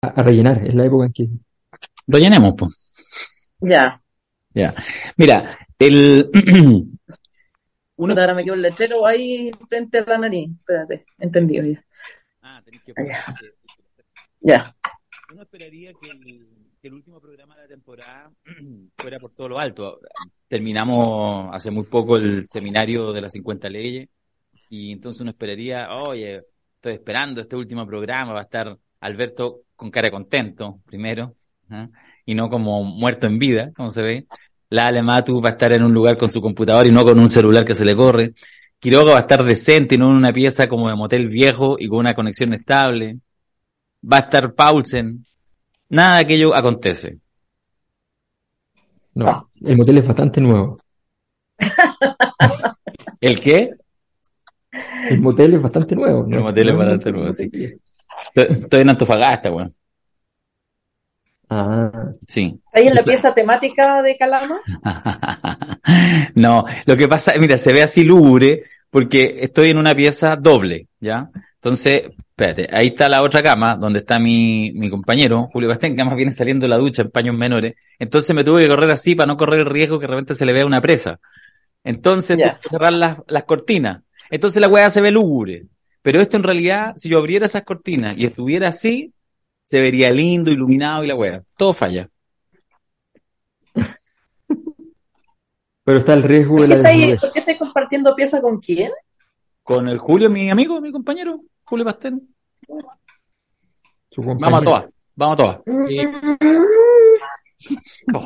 A, a rellenar, es la época en que... Rellenemos, pues. Ya. Ya. Mira, el... Uno ahora me quedó un letrero ahí frente a la nariz. Espérate, entendido ya. Ah, tenés que... Ya. Ya. Uno esperaría que el, que el último programa de la temporada fuera por todo lo alto. Terminamos hace muy poco el seminario de las 50 leyes y entonces uno esperaría, oye, estoy esperando este último programa, va a estar Alberto con cara de contento, primero, ¿ah? y no como muerto en vida, como se ve. La Alematu va a estar en un lugar con su computador y no con un celular que se le corre. Quiroga va a estar decente y no en una pieza como de motel viejo y con una conexión estable. Va a estar Paulsen. Nada de aquello acontece. No, el motel es bastante nuevo. ¿El qué? El motel es bastante nuevo. ¿no? El motel es bastante nuevo, sí. Estoy estoy en Antofagasta, weón. Ah, Sí. ¿Está ahí en la pieza temática de Calama? No, lo que pasa, mira, se ve así lúgubre porque estoy en una pieza doble, ¿ya? Entonces, espérate, ahí está la otra cama donde está mi, mi compañero, Julio Bastén, que más viene saliendo de la ducha en paños menores. Entonces me tuve que correr así para no correr el riesgo que de repente se le vea una presa. Entonces, tuve que cerrar las, las cortinas. Entonces la weá se ve lúgubre. Pero esto en realidad, si yo abriera esas cortinas y estuviera así, se vería lindo, iluminado y la weá. Todo falla. pero está el riesgo ¿Por de qué, la está ahí- desnudez. por qué estáis compartiendo pieza con quién? Con el Julio, mi amigo, mi compañero, Julio. Su Vamos a todas, vamos a todas. Sí.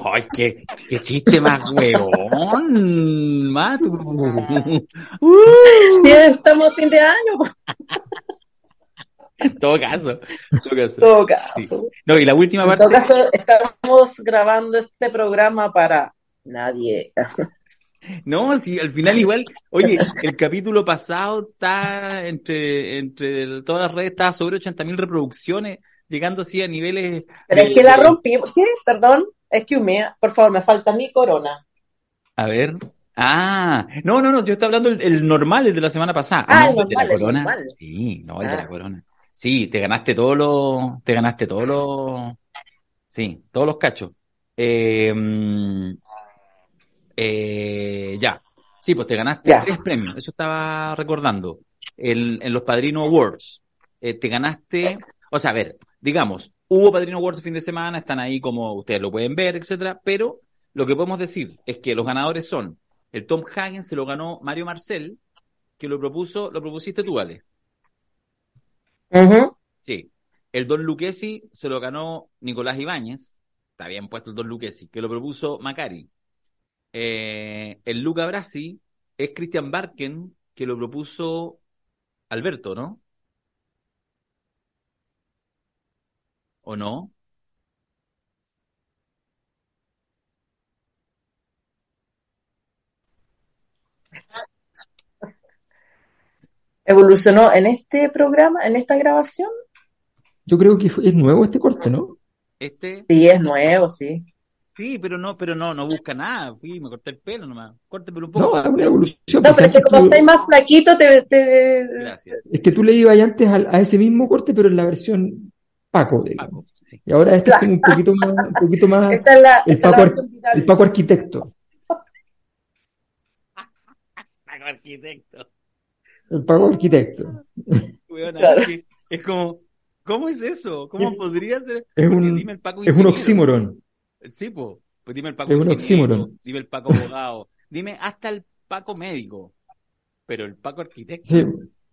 Ay, qué, qué chiste más huevón, Matu. Uh, Si estamos fin de año, en todo caso, en todo caso. en todo caso. No, y la última En parte, todo caso, estamos grabando este programa para nadie. no, si al final igual, oye, el capítulo pasado está entre, entre todas las redes, está sobre 80.000 reproducciones, llegando así a niveles. Pero de- es que la rompimos. ¿Qué? Perdón, es que humea. Por favor, me falta mi corona. A ver. Ah, no, no, no, yo estoy hablando el, el normal, el de la semana pasada. Ah, el no, el de la corona. normal. Sí, no, el de Ah. la corona. Sí, te ganaste todos los, te ganaste todos los, sí, todos los cachos. Eh, mm, eh, ya. Sí, pues te ganaste Ya. tres premios, eso estaba recordando. El- en los Padrino Awards. Eh, te ganaste, o sea, a ver, digamos, hubo Padrino Awards el fin de semana, están ahí como ustedes lo pueden ver, etcétera, pero lo que podemos decir es que los ganadores son el Tom Hagen se lo ganó Mario Marcel, que lo propuso, lo propusiste tú, Ale. Ujú. Sí. El Don Luquesi se lo ganó Nicolás Ibáñez. Está bien puesto el Don Luquesi, que lo propuso Macari. Eh, el Luca Brasi es Christian Barken, que lo propuso Alberto, ¿no? ¿O no? Evolucionó en este programa, en esta grabación. Yo creo que es nuevo este corte, ¿no? Este, Sí, es nuevo, sí. sí, pero no, pero no, no busca nada. Fui, me corté el pelo nomás. Córteme un No, poco. es una evolución. No, pero es que como tú- estáis más flaquito, te, te- Gracias. es que tú le ibas antes al- a, ese mismo corte, pero en la versión Paco, digamos. Sí. Y ahora este es un poquito más, un poquito más esta es la, el esta la Paco, viral. el Paco arquitecto. Paco arquitecto. El Paco arquitecto. Claro. es, como, ¿cómo es eso? ¿Cómo Es- podría ser? Es Porque un, dime el Paco es un ingeniero. oxímoron. Sí, po. Pues dime el Paco Es un oxímoron. dime el Paco abogado, dime hasta el Paco médico. Pero el Paco arquitecto, Sí,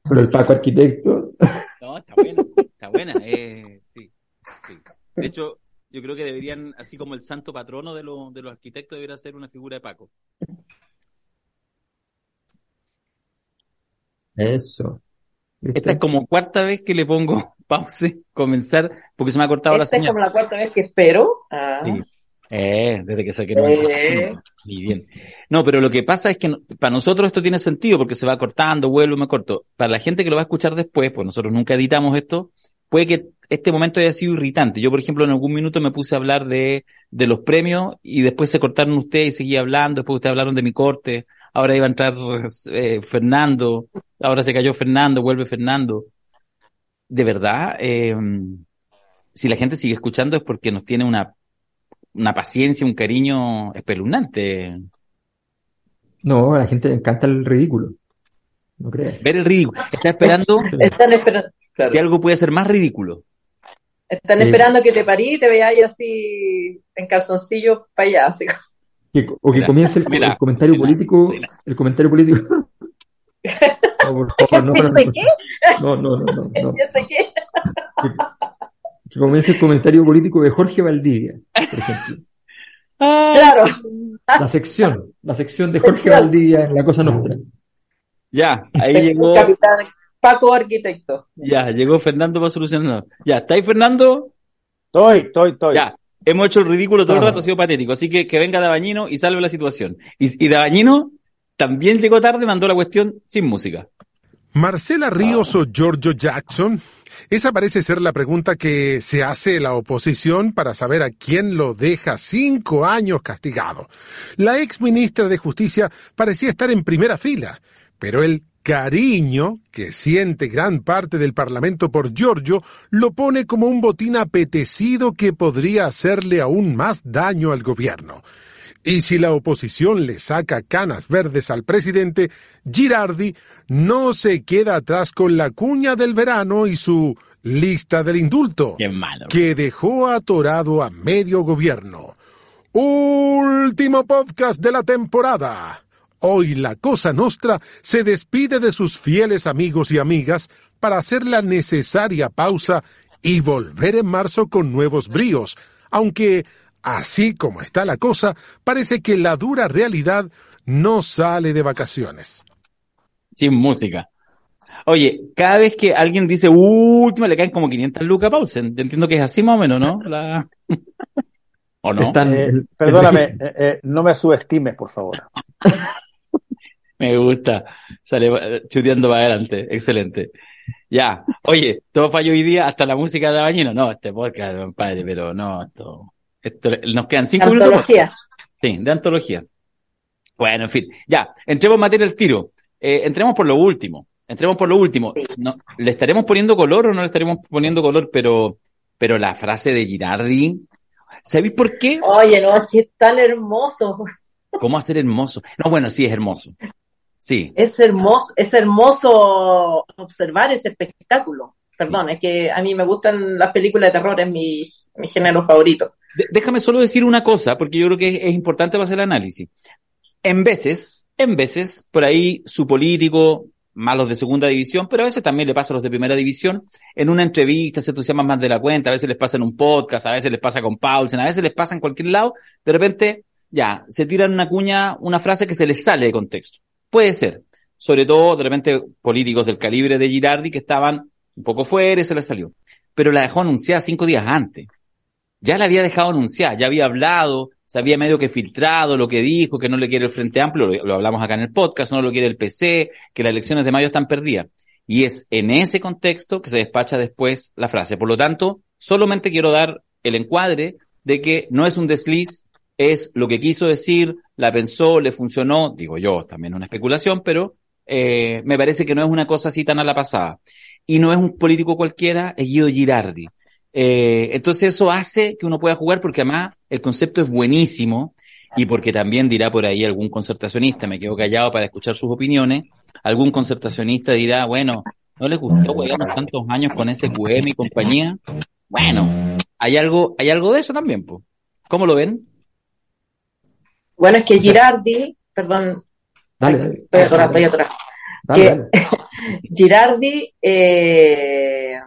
pero el Paco arquitecto. No, está buena, está buena, eh, sí, sí. De hecho, yo creo que deberían, así como el santo patrono de, los de los arquitectos, debería ser una figura de Paco. Eso. Esta es como cuarta vez que le pongo pause, comenzar, porque se me ha cortado la Esta es señal. como la cuarta vez que espero. Ah, Sí. Eh, desde que saqué Eh. Muy bien. No, pero lo que pasa es que no- para nosotros esto tiene sentido porque se va cortando, vuelvo, me corto. Para la gente que lo va a escuchar después, pues nosotros nunca editamos esto, puede que este momento haya sido irritante. Yo, por ejemplo, en algún minuto me puse a hablar de, de los premios y después se cortaron ustedes y seguí hablando, después ustedes hablaron de mi corte, ahora iba a entrar eh, Fernando, ahora se cayó Fernando, vuelve Fernando. De verdad, eh, si la gente sigue escuchando es porque nos tiene una, una paciencia, un cariño espeluznante. No, a la gente le encanta el ridículo. No creas. Ver el ridículo. Está esperando Están esperando. claro. si algo puede ser más ridículo. Están Sí. esperando que te parí y te veáis así en calzoncillo para allá. Así como- Que- o que Mira, comience el, mira, el comentario mira, político. mira. El comentario político. No, por favor, no, no, no, no, no, Que, comience el comentario político de Jorge Valdivia, por ejemplo. Claro. La sección, la sección de Jorge Sección. Valdivia en La Cosa Nostra. Ya, ahí llegó, Capitán Paco Arquitecto. ya, llegó Fernando para solucionar. Ya, ¿está ahí Fernando? Estoy, estoy, estoy. Ya, hemos hecho el ridículo todo el Ah. rato, ha sido patético. Así que que venga Dabañino y salve la situación. Y, y Dabañino también llegó tarde, mandó la cuestión sin música. ¿Marcela Ríos o Giorgio Jackson? Esa parece ser la pregunta que se hace la oposición para saber a quién lo deja cinco años castigado. La ex ministra de Justicia parecía estar en primera fila, pero el cariño que siente gran parte del Parlamento por Giorgio lo pone como un botín apetecido que podría hacerle aún más daño al gobierno. Y si la oposición le saca canas verdes al presidente, Girardi no se queda atrás con la cuña del verano y su lista del indulto, malo. que dejó atorado a medio gobierno. Último podcast de la temporada. Hoy la Cosa Nostra se despide de sus fieles amigos y amigas para hacer la necesaria pausa y volver en marzo con nuevos bríos, aunque, así como está la cosa, parece que la dura realidad no sale de vacaciones. Sin música. Oye, cada vez que alguien dice última le caen como 500 lucas a Paulsen. Yo entiendo que es así más o menos, ¿no? La... ¿O no? Están- Eh, perdóname, eh, eh, no me subestimes, por favor. Me gusta. Sale chuteando para adelante. Excelente. Ya. Oye, todo falló hoy día, hasta la música de Bañino. No, este podcast, compadre, pero no, esto, esto, nos quedan cinco minutos. Antología. Sí, de antología. Bueno, en fin. Ya, entremos en materia al tiro. Eh, entremos por lo último. Entremos por lo último. No, ¿Le estaremos poniendo color o no le estaremos poniendo color? Pero, pero la frase de Girardi, ¿sabéis por qué? Oye, no, es que es tan hermoso. ¿Cómo hacer hermoso? No, bueno, sí, es hermoso. Sí. Es hermoso, es hermoso observar ese espectáculo. Perdón, es que a mí me gustan las películas de terror, es mi, mi género favorito. Déjame solo decir una cosa, porque yo creo que es, es importante para hacer el análisis. En veces, en veces, por ahí su político, malos de segunda división, pero a veces también le pasa a los de primera división, en una entrevista se entusiasman más de la cuenta, a veces les pasa en un podcast, a veces les pasa con Paulsen, a veces les pasa en cualquier lado, de repente, ya, se tiran una cuña, una frase que se les sale de contexto. Puede ser. Sobre todo, de repente, políticos del calibre de Girardi que estaban un poco fuera y se les salió. Pero la dejó anunciada cinco días antes ya la había dejado anunciar, ya había hablado, se había medio que filtrado lo que dijo, que no le quiere el Frente Amplio, lo, hablamos acá en el podcast, no lo quiere el PC, que las elecciones de mayo están perdidas. Y es en ese contexto que se despacha después la frase. Por lo tanto, solamente quiero dar el encuadre de que no es un desliz, es lo que quiso decir, la pensó, le funcionó, digo yo, también una especulación, pero eh, me parece que no es una cosa así tan a la pasada. Y no es un político cualquiera, es Guido Girardi. Eh, entonces eso hace que uno pueda jugar porque además el concepto es buenísimo y porque también dirá por ahí algún concertacionista, me quedo callado para escuchar sus opiniones, algún concertacionista dirá, bueno, ¿no les gustó wearnos tantos años con SQM y compañía? Bueno, hay algo, hay algo de eso también, pues. ¿Cómo lo ven? Bueno, es que Girardi, perdón, Dale, dale. estoy atorada, estoy dale. Girardi eh,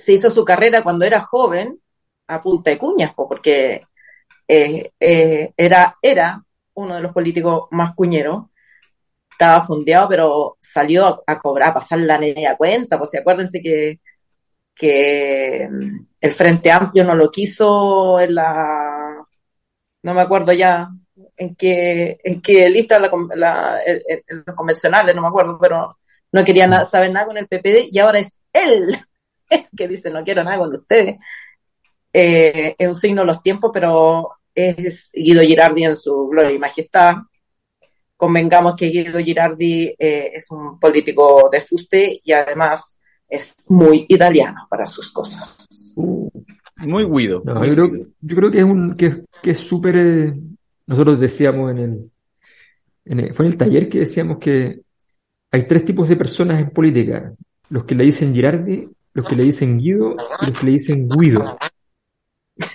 se hizo su carrera cuando era joven a punta de cuñas, po, porque eh, eh, era, era uno de los políticos más cuñeros. Estaba fondeado, pero salió a, cobrar, a pasar la media cuenta. Pues, acuérdense que que mm, el Frente Amplio no lo quiso en la, no me acuerdo ya en qué, en qué lista, la, los convencionales, no me acuerdo, pero no quería saber nada con el PPD y ahora es él que dice no quiero nada con ustedes. Eh, es un signo de los tiempos, pero es Guido Girardi en su gloria y majestad. Convengamos que Guido Girardi eh, es un político de fuste y además es muy italiano para sus cosas. Muy Guido. No, yo, creo, yo, creo, que es un que, que es súper. Eh, nosotros decíamos en el, en el, fue en el taller que decíamos que hay tres tipos de personas en política: los que le dicen Girardi, los que le dicen Guido y los que le dicen Guido.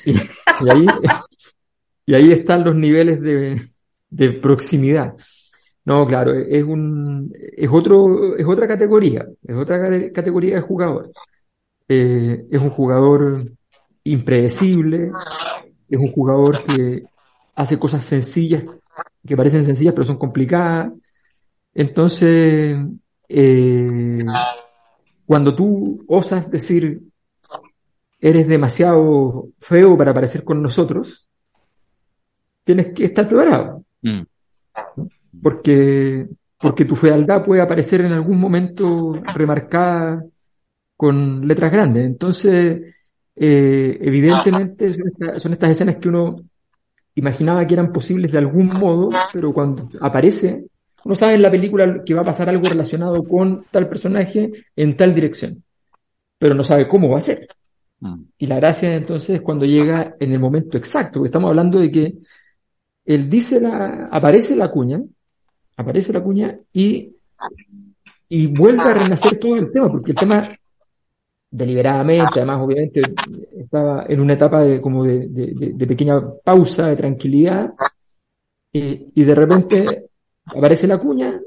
Y, ahí, y ahí están los niveles de, de proximidad. No, claro, es un es otro es otra categoría, es otra categoría de jugador. Eh, es un jugador impredecible, es un jugador que hace cosas sencillas, que parecen sencillas pero son complicadas. Entonces, eh, cuando tú osas decir eres demasiado feo para aparecer con nosotros, tienes que estar preparado. Mm. Porque, porque tu fealdad puede aparecer en algún momento remarcada con letras grandes. Entonces, eh, evidentemente son, estas escenas que uno imaginaba que eran posibles de algún modo, pero cuando aparece, uno sabe en la película que va a pasar algo relacionado con tal personaje en tal dirección, pero no sabe cómo va a ser. Mm. Y la gracia entonces es cuando llega en el momento exacto, porque estamos hablando de que él dice la, aparece la cuña, aparece la cuña y, y vuelve a renacer todo el tema, porque el tema deliberadamente, además obviamente estaba en una etapa de, como de, de, pequeña pausa, de tranquilidad, y, y, de repente aparece la cuña,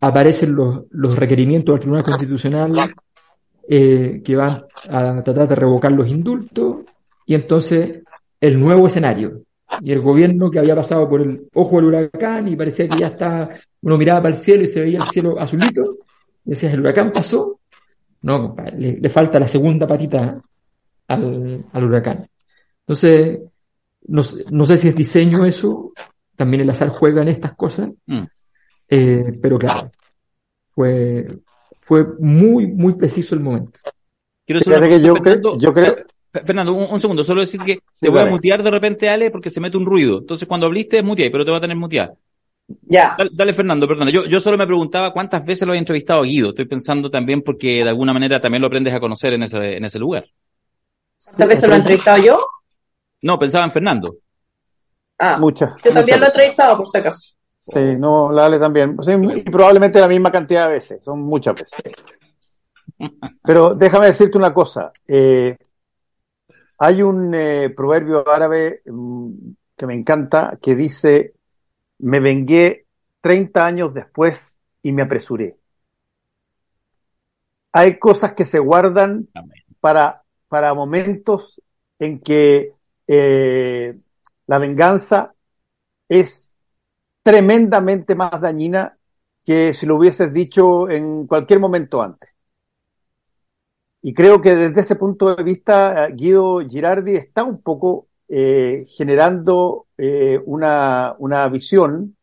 aparecen los, los requerimientos del Tribunal Constitucional eh, que van a tratar de revocar los indultos, y entonces el nuevo escenario, y el gobierno que había pasado por el ojo del huracán y parecía que ya está, uno miraba para el cielo y se veía el cielo azulito, y decías, el huracán pasó, no, le, falta la segunda patita al, al huracán. Entonces, no, no, sé si es diseño eso, también el azar juega en estas cosas, mm. eh, pero claro, fue, fue muy, muy preciso el momento. Quiero que yo, creo, yo creo, Fernando, un, segundo, solo decir que te voy a mutear de repente, Ale, porque se mete un ruido. Entonces, cuando habliste, muteé, pero te va a tener mutear. Ya. Dale, Fernando, perdona. Yo, yo solo me preguntaba cuántas veces lo había entrevistado a Guido. Estoy pensando también porque de alguna manera también lo aprendes a conocer en ese, en ese lugar. ¿Cuántas veces lo he entrevistado yo? No, pensaba en Fernando. Ah, muchas. Yo también lo he entrevistado, por si acaso. Sí, no, la Ale también. y probablemente la misma cantidad de veces, son muchas veces. Pero déjame decirte una cosa. Eh, hay un eh, proverbio árabe mm, que me encanta que dice, me vengué 30 años después y me apresuré. Hay cosas que se guardan para, para momentos en que eh, la venganza es tremendamente más dañina que si lo hubieses dicho en cualquier momento antes. Y creo que desde ese punto de vista, eh, Guido Girardi está un poco eh, generando eh, una, una, visión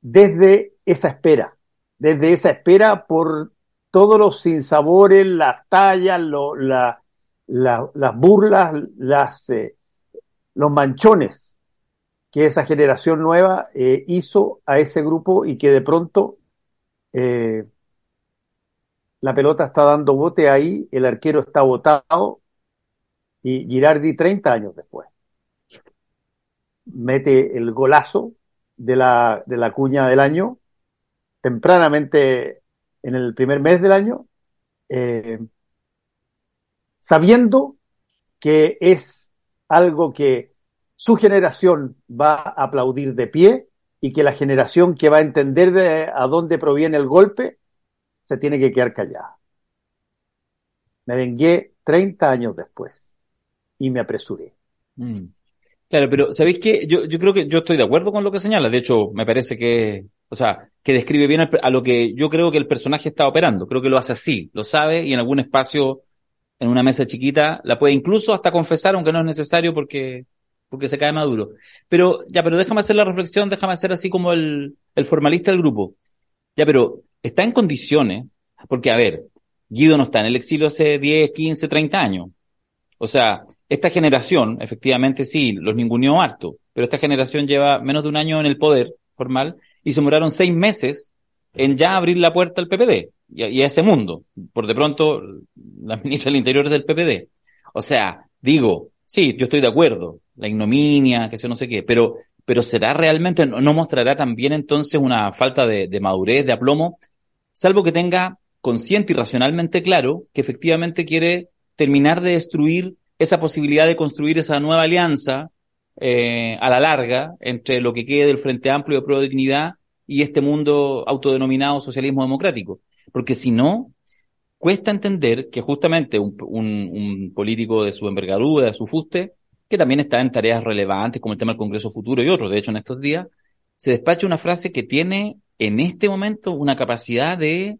desde esa espera, desde esa espera por todos los sinsabores, las tallas, la, las burlas, las, los manchones que esa generación nueva hizo a ese grupo y que de pronto la pelota está dando bote ahí, el arquero está botado y Girardi 30 años después mete el golazo de la, de la cuña del año, tempranamente en el primer mes del año, eh, sabiendo que es algo que su generación va a aplaudir de pie y que la generación que va a entender de a dónde proviene el golpe se tiene que quedar callada. Me vengué 30 años después y me apresuré. Mm. Claro, pero ¿sabéis qué? Yo, yo creo que yo estoy de acuerdo con lo que señala. De hecho, me parece que O sea, que describe bien a lo que yo creo que el personaje está operando. Creo que lo hace así, lo sabe y en algún espacio, en una mesa chiquita, la puede incluso hasta confesar, aunque no es necesario porque, porque se cae maduro. Pero, ya, pero déjame hacer la reflexión, déjame hacer así como el, el formalista del grupo. Ya, pero está en condiciones, porque a ver, Guido no está en el exilio hace 10, 15, 30 años. O sea, esta generación, efectivamente sí, los ninguneó harto, pero esta generación lleva menos de un año en el poder formal y se demoraron seis meses en ya abrir la puerta al PPD y a, ese mundo. Por de pronto, la ministra del Interior del PPD. O sea, digo, sí, yo estoy de acuerdo, la ignominia, que sé no sé qué, pero, pero será realmente, no, mostrará también entonces una falta de, de madurez, de aplomo, salvo que tenga consciente y racionalmente claro que efectivamente quiere terminar de destruir esa posibilidad de construir esa nueva alianza eh, a la larga entre lo que quede del Frente Amplio de Pro Dignidad y este mundo autodenominado socialismo democrático. Porque si no, cuesta entender que justamente un, político de su envergadura, de su fuste, que también está en tareas relevantes como el tema del Congreso Futuro y otros, de hecho en estos días, se despacha una frase que tiene en este momento una capacidad de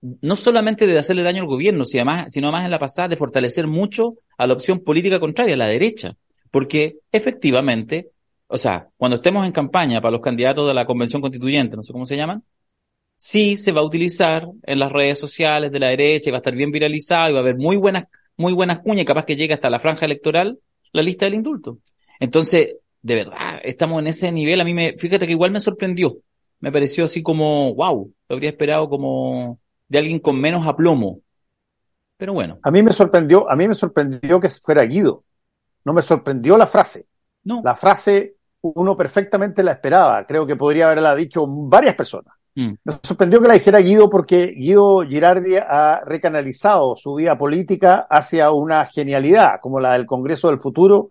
no solamente de hacerle daño al gobierno, sino más, sino más en la pasada de fortalecer mucho a la opción política contraria, a la derecha. Porque efectivamente, o sea, cuando estemos en campaña para los candidatos de la convención constituyente, no sé cómo se llaman, sí se va a utilizar en las redes sociales de la derecha y va a estar bien viralizado y va a haber muy buenas, muy buenas cuñas, capaz que llegue hasta la franja electoral la lista del indulto. Entonces, de verdad, estamos en ese nivel. A mí me, fíjate que igual me sorprendió. Me pareció así como, wow, lo habría esperado como de alguien con menos aplomo. Pero bueno. A mí me sorprendió, a mí me sorprendió que fuera Guido. No me sorprendió la frase. No. La frase uno perfectamente la esperaba. Creo que podría haberla dicho varias personas. Mm. Me sorprendió que la dijera Guido porque Guido Girardi ha recanalizado su vida política hacia una genialidad como la del Congreso del Futuro,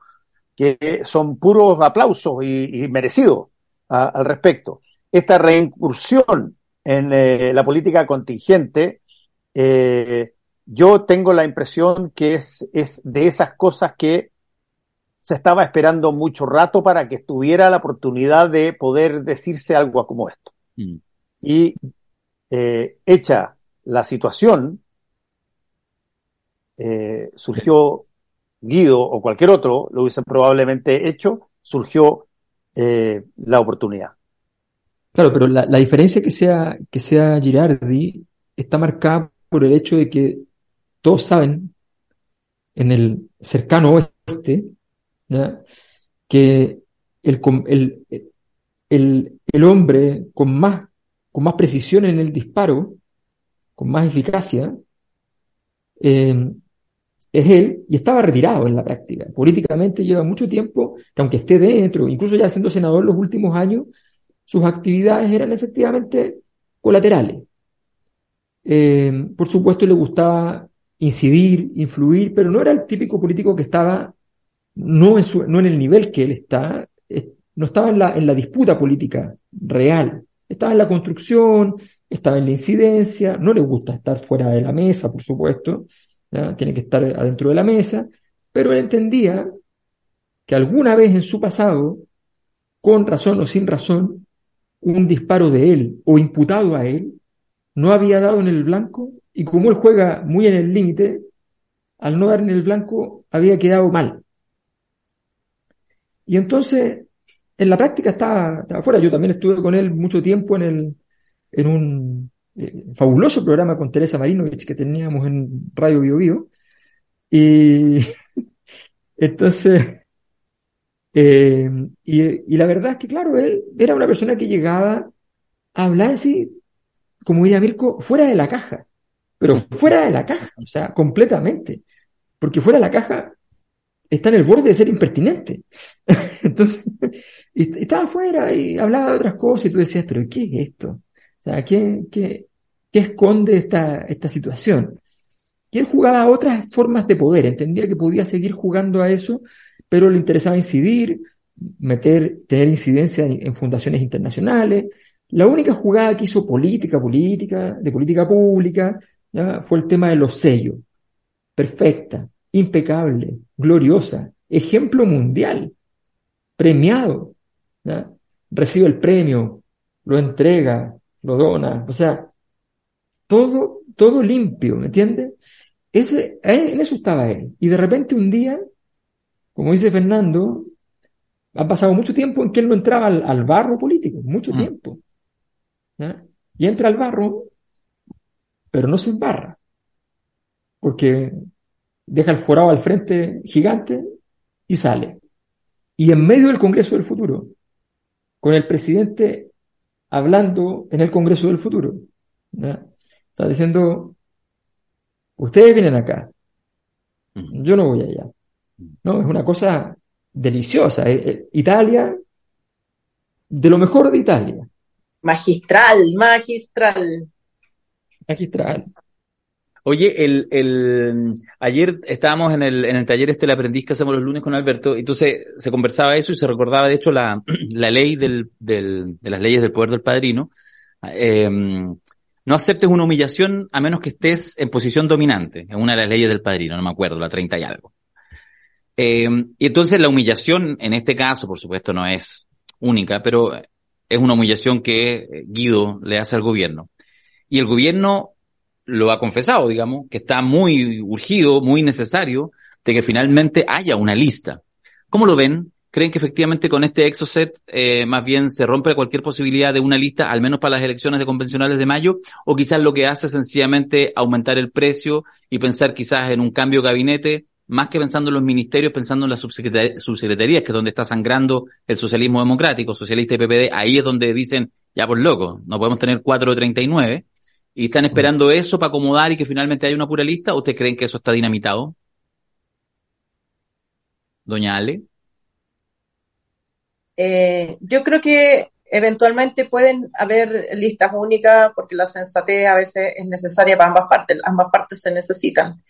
que son puros aplausos y, merecidos al respecto. Esta reincursión en eh, la política contingente, eh, yo tengo la impresión que es, es de esas cosas que se estaba esperando mucho rato para que estuviera la oportunidad de poder decirse algo como esto. Mm. Y eh, hecha la situación, eh, surgió Guido o cualquier otro, lo hubiesen probablemente hecho, surgió eh, la oportunidad. Claro, pero la, diferencia que sea, que sea Girardi está marcada por el hecho de que todos saben en el cercano oeste que el, el, el, hombre con más, con más precisión en el disparo, con más eficacia, eh, es él y estaba retirado en la práctica. Políticamente lleva mucho tiempo que aunque esté dentro, incluso ya siendo senador los últimos años, sus actividades eran efectivamente colaterales. Eh, por supuesto, le gustaba incidir, influir, pero no era el típico político que estaba no en, no en el nivel que él está, no estaba en la, en la disputa política real, estaba en la construcción, estaba en la incidencia, no le gusta estar fuera de la mesa, por supuesto, tiene que estar adentro de la mesa, pero él entendía que alguna vez en su pasado, con razón o sin razón, un disparo de él o imputado a él no había dado en el blanco y como él juega muy en el límite, al no dar en el blanco había quedado mal. Y entonces, en la práctica estaba, estaba fuera. Yo también estuve con él mucho tiempo en, el, en un eh, fabuloso programa con Teresa Marinovich que teníamos en Radio Bio, Bio. Y entonces, eh, y, la verdad es que, claro, él era una persona que llegaba a hablar así, como diría Mirko, fuera de la caja, pero fuera de la caja, o sea, completamente. Porque fuera de la caja está en el borde de ser impertinente. Entonces, estaba afuera y hablaba de otras cosas y tú decías, pero ¿qué es esto? O ¿qué, esconde esta, esta situación? Y él jugaba otras formas de poder, entendía que podía seguir jugando a eso pero le interesaba incidir, meter, tener incidencia en, fundaciones internacionales. La única jugada que hizo política, política, de política pública, fue el tema de los sellos. Perfecta, impecable, gloriosa, ejemplo mundial, premiado. Recibe el premio lo entrega, lo dona, o sea, todo, todo limpio, ¿me entiendes? Ese, en eso estaba él. Y de repente un día, como dice Fernando, ha pasado mucho tiempo en que él no entraba al, barro político, mucho mm. tiempo. Y entra al barro, pero no se embarra, porque deja el forado al frente gigante y sale. Y en medio del Congreso del Futuro, con el presidente hablando en el Congreso del Futuro, está diciendo, ustedes vienen acá, yo no voy allá. No, es una cosa deliciosa. Eh, eh, Italia, de lo mejor de Italia. Magistral, magistral. Magistral. Oye, el, el, ayer estábamos en el, en el taller este, el aprendiz que hacemos los lunes con Alberto, y entonces se conversaba eso y se recordaba, de hecho, la, la ley del, del, de las leyes del poder del padrino. Eh, no aceptes una humillación a menos que estés en posición dominante, en una de las leyes del padrino, no me acuerdo, la 30 y algo. Eh, y entonces la humillación, en este caso, por supuesto, no es única, pero es una humillación que Guido le hace al gobierno. Y el gobierno lo ha confesado, digamos, que está muy urgido, muy necesario de que finalmente haya una lista. ¿Cómo lo ven? ¿Creen que efectivamente con este exoset eh, más bien se rompe cualquier posibilidad de una lista, al menos para las elecciones de convencionales de mayo? ¿O quizás lo que hace es sencillamente aumentar el precio y pensar quizás en un cambio de gabinete, más que pensando en los ministerios, pensando en las subsecretarías, que es donde está sangrando el socialismo democrático, socialista y PPD, ahí es donde dicen, ya por loco, no podemos tener 4 o 39, y están esperando eso para acomodar y que finalmente haya una pura lista, ¿o ustedes creen que eso está dinamitado? Doña Ale. Eh, yo creo que eventualmente pueden haber listas únicas porque la sensatez a veces es necesaria para ambas partes, ambas partes se necesitan.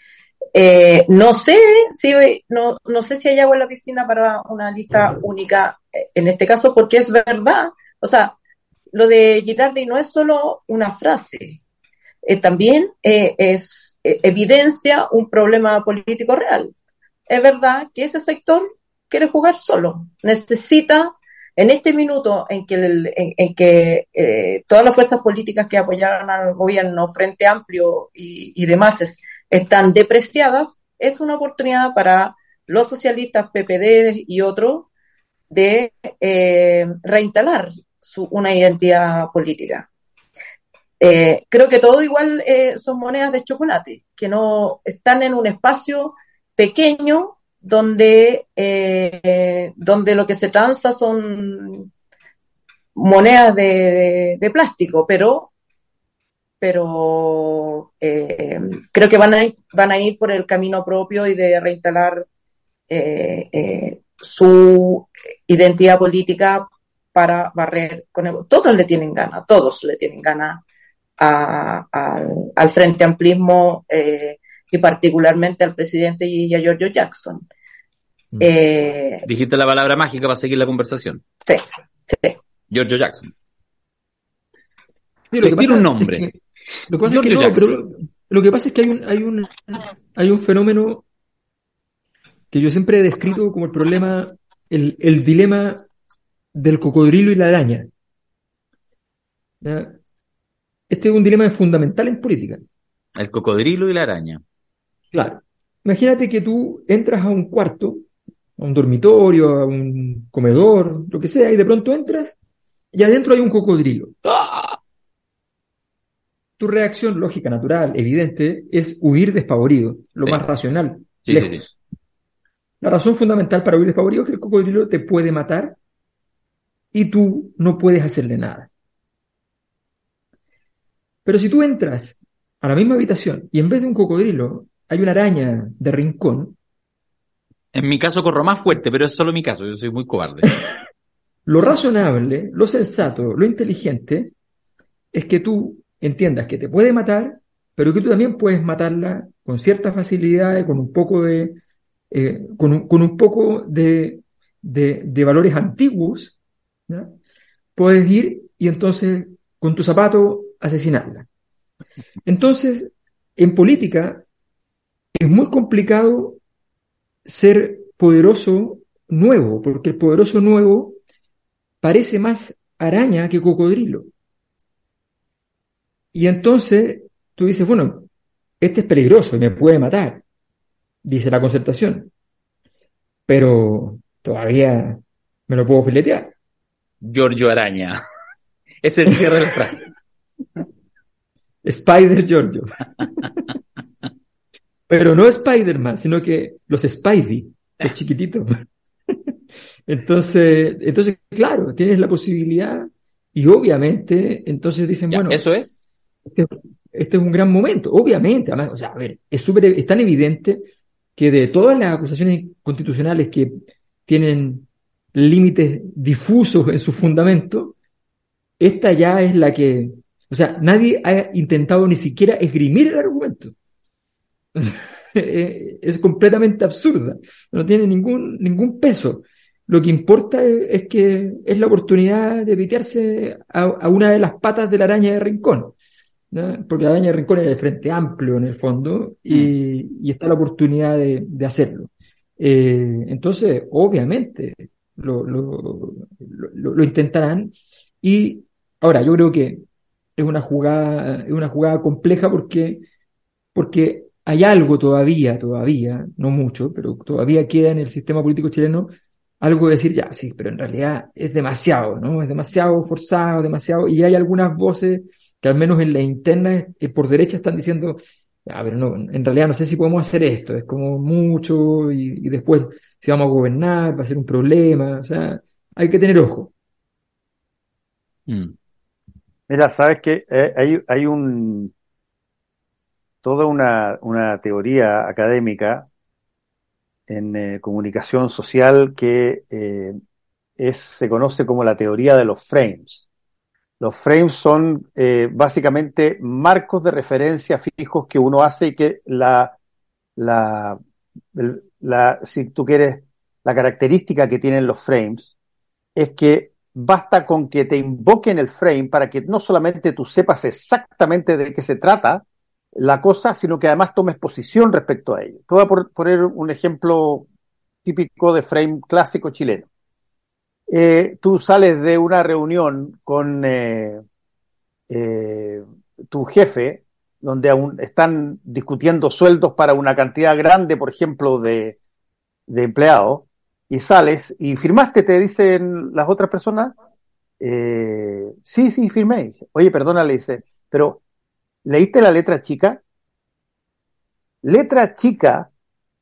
Eh, no sé si no, no sé si hay agua en la piscina para una lista única eh, en este caso porque es verdad, o sea, lo de Girardi no es solo una frase, eh, también eh, es eh, evidencia un problema político real. Es verdad que ese sector quiere jugar solo, necesita en este minuto en que, en, que todas las fuerzas políticas que apoyaron al gobierno, Frente Amplio y, demás, están depreciadas, es una oportunidad para los socialistas, PPD y otros de reinstalar su, una identidad política. Eh, creo que todo igual eh, son monedas de chocolate, que no están en un espacio pequeño donde, eh, donde lo que se transa son monedas de, plástico, pero, pero creo que van a, van a ir por el camino propio y de reinstalar su identidad política para barrer con el... Todos le tienen gana, todos le tienen gana al Frente Amplismo eh, y particularmente al presidente y a Giorgio Jackson. Mm. Eh, Dijiste la palabra mágica para seguir la conversación. Sí, sí. Giorgio Jackson. Tiene un nombre. lo, que pasa es que hay un, hay un, hay un fenómeno que yo siempre he descrito como el problema, el, el dilema del cocodrilo y la araña. ¿Ya? Este es un dilema fundamental en política. El cocodrilo y la araña. Claro. Imagínate que tú entras a un cuarto, a un dormitorio, a un comedor, lo que sea, y de pronto entras y adentro hay un cocodrilo. ¡Ah! Tu reacción lógica, natural, evidente, es huir despavorido, lo más racional. Sí, sí, sí. La razón fundamental para huir despavorido es que el cocodrilo te puede matar y tú no puedes hacerle nada. Pero si tú entras a la misma habitación y en vez de un cocodrilo hay una araña de rincón. En mi caso corro más fuerte, pero es solo mi caso, yo soy muy cobarde. lo razonable, lo sensato, lo inteligente es que tú entiendas que te puede matar, pero que tú también puedes matarla con cierta facilidad, con un poco de, eh, con, un, poco de, de, valores antiguos, puedes ir y entonces con tu zapato asesinarla. Entonces, en política es muy complicado ser poderoso nuevo, porque el poderoso nuevo parece más araña que cocodrilo. Y entonces tú dices, bueno, este es peligroso y me puede matar, dice la concertación. Pero todavía me lo puedo filetear. Giorgio Araña. Es el cierre la frase. Spider Giorgio. Pero no Spider-Man, sino que los Spidey, los chiquititos. Entonces, entonces, claro, tienes la posibilidad y obviamente, entonces dicen, Ya, bueno, ¿Eso es? este, este es un gran momento. Obviamente, además, o sea, a ver, es súper, es tan evidente que de todas las acusaciones constitucionales que tienen límites difusos en su fundamento, esta ya es la que, o sea, nadie ha intentado ni siquiera esgrimir el argumento. Eh, es completamente absurda, no tiene ningún, ningún peso. Lo que importa es, es que es la oportunidad de pitearse a, a una de las patas de la araña de Rincón. ¿no? Porque la araña de Rincón es el Frente Amplio en el fondo y, y está la oportunidad de, de hacerlo. Eh, entonces, obviamente, lo, lo, lo, lo intentarán. Y ahora, yo creo que es una jugada, es una jugada compleja porque, porque hay algo todavía, todavía, no mucho, pero todavía queda en el sistema político chileno algo de decir, ya, sí, pero en realidad es demasiado, ¿no? Es demasiado forzado, demasiado, y hay algunas voces que al menos en la interna eh, por derecha están diciendo, ya, pero no, en realidad no sé si podemos hacer esto, es como mucho, y, y después si vamos a gobernar va a ser un problema, o sea, hay que tener ojo. Mm. Mira, sabes que eh, hay, hay un toda una, una teoría académica en eh, comunicación social que eh, es, se conoce como la teoría de los frames. Los frames son básicamente marcos de referencia fijos que uno hace y que la, la, la, si tú quieres, la característica que tienen los frames es que basta con que te invoquen el frame para que no solamente tú sepas exactamente de qué se trata la cosa, sino que además tomes posición respecto a ello. Te voy a poner un ejemplo típico de frame clásico chileno. Eh, tú sales de una reunión con eh, eh, tu jefe, donde aún están discutiendo sueldos para una cantidad grande, por ejemplo, de empleados, y sales y firmaste, te dicen las otras personas, eh, sí, sí, firmé. Oye, perdona, le dice, pero ¿leíste la letra chica? Letra chica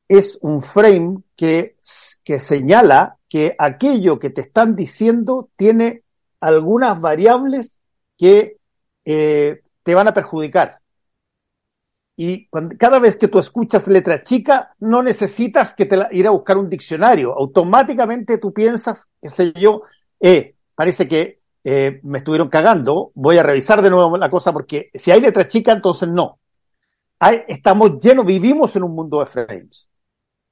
es un frame que, que señala que aquello que te están diciendo tiene algunas variables que eh, te van a perjudicar. Y cada vez que tú escuchas letra chica, no necesitas que te ir a buscar un diccionario. Automáticamente tú piensas, qué sé yo, eh, parece que eh, me estuvieron cagando, voy a revisar de nuevo la cosa porque si hay letra chica, entonces no. Estamos llenos, vivimos en un mundo de frames.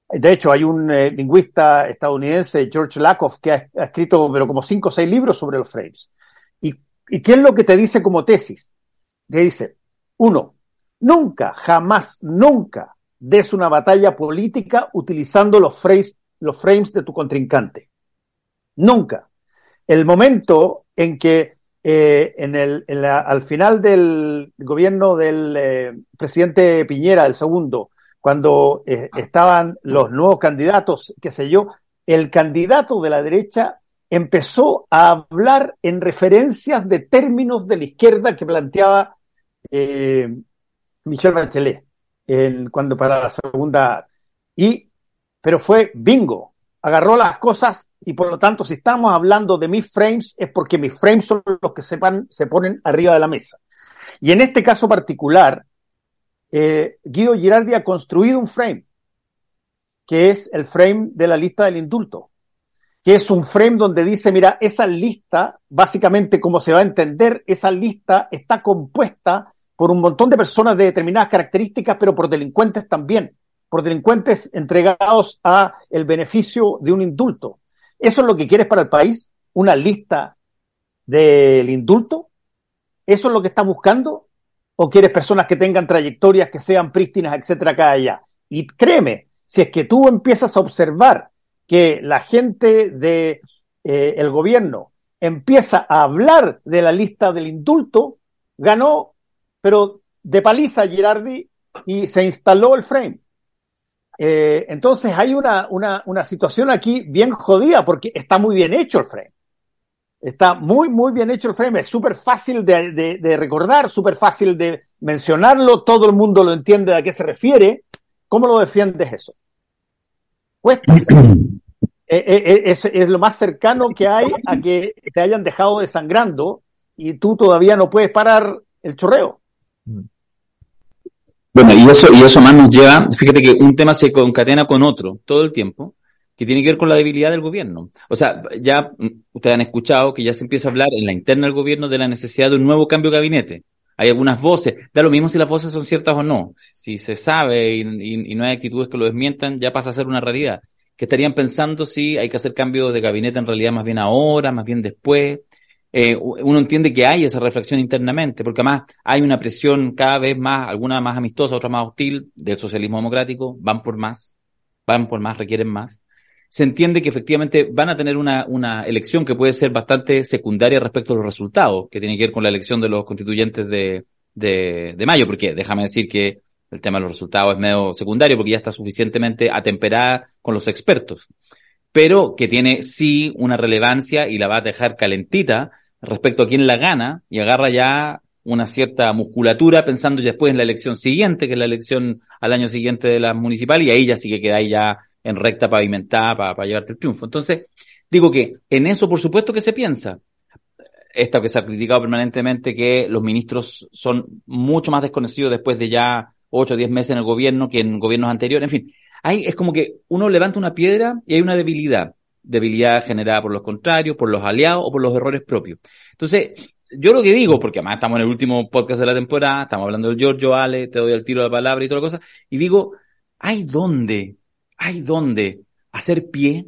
De hecho, hay un eh, lingüista estadounidense, George Lakoff, que ha, ha escrito pero como cinco o seis libros sobre los frames. ¿Y, ¿Y qué es lo que te dice como tesis? Te dice, uno, nunca, jamás, nunca des una batalla política utilizando los frames, los frames de tu contrincante. Nunca. El momento en que eh, en el, al final del gobierno del eh, presidente Piñera, el segundo, cuando eh, estaban los nuevos candidatos, qué sé yo, el candidato de la derecha empezó a hablar en referencias de términos de la izquierda que planteaba Michelle Bachelet cuando para la segunda y pero fue bingo. Agarró las cosas y por lo tanto si estamos hablando de mis frames es porque mis frames son los que se, van, se ponen arriba de la mesa. Y en este caso particular eh, Guido Girardi ha construido un frame que es el frame de la lista del indulto que es un frame donde dice, mira, esa lista, básicamente como se va a entender, esa lista está compuesta por un montón de personas de determinadas características, pero por delincuentes también, por delincuentes entregados a el beneficio de un indulto. ¿Eso es lo que quieres para el país? ¿Una lista del indulto? ¿Eso es lo que estás buscando? ¿O quieres personas que tengan trayectorias, que sean prístinas, etcétera, acá y allá? Y créeme, si es que tú empiezas a observar que la gente de eh, el gobierno empieza a hablar de la lista del indulto, ganó, pero de paliza Girardi y se instaló el frame. Eh, entonces hay una, una, una situación aquí bien jodida porque está muy bien hecho el frame. Está muy, muy bien hecho el frame. Es súper fácil de, de, de recordar, súper fácil de mencionarlo. Todo el mundo lo entiende a qué se refiere. ¿Cómo lo defiendes eso? Cuesta. Eh, eh, es, es, lo más cercano que hay a que te hayan dejado desangrando y tú todavía no puedes parar el chorreo. Bueno, y eso, y eso más nos lleva, fíjate que un tema se concatena con otro todo el tiempo, que tiene que ver con la debilidad del gobierno. O sea, ya ustedes han escuchado que ya se empieza a hablar en la interna del gobierno de la necesidad de un nuevo cambio de gabinete. Hay algunas voces, da lo mismo si las voces son ciertas o no. Si se sabe y, no hay actitudes que lo desmientan, ya pasa a ser una realidad que estarían pensando si hay que hacer cambio de gabinete en realidad más bien ahora, más bien después. Eh, uno entiende que hay esa reflexión internamente, porque además hay una presión cada vez más, alguna más amistosa, otra más hostil, del socialismo democrático, van por más, van por más, requieren más. Se entiende que efectivamente van a tener una, una elección que puede ser bastante secundaria respecto a los resultados, que tiene que ver con la elección de los constituyentes de, de, de mayo, porque déjame decir que el tema de los resultados es medio secundario porque ya está suficientemente atemperada con los expertos, pero que tiene sí una relevancia y la va a dejar calentita respecto a quién la gana y agarra ya una cierta musculatura pensando después en la elección siguiente, que es la elección al año siguiente de la municipal, y ahí ya sí que queda ahí ya en recta pavimentada para, para llevarte el triunfo. Entonces, digo que en eso por supuesto que se piensa. Esto que se ha criticado permanentemente, que los ministros son mucho más desconocidos después de ya ocho o diez meses en el gobierno que en gobiernos anteriores. En fin, hay, es como que uno levanta una piedra y hay una debilidad. Debilidad generada por los contrarios, por los aliados o por los errores propios. Entonces, yo lo que digo, porque además estamos en el último podcast de la temporada, estamos hablando del Giorgio Ale, te doy el tiro de la palabra y toda la cosa, y digo, hay dónde, hay dónde hacer pie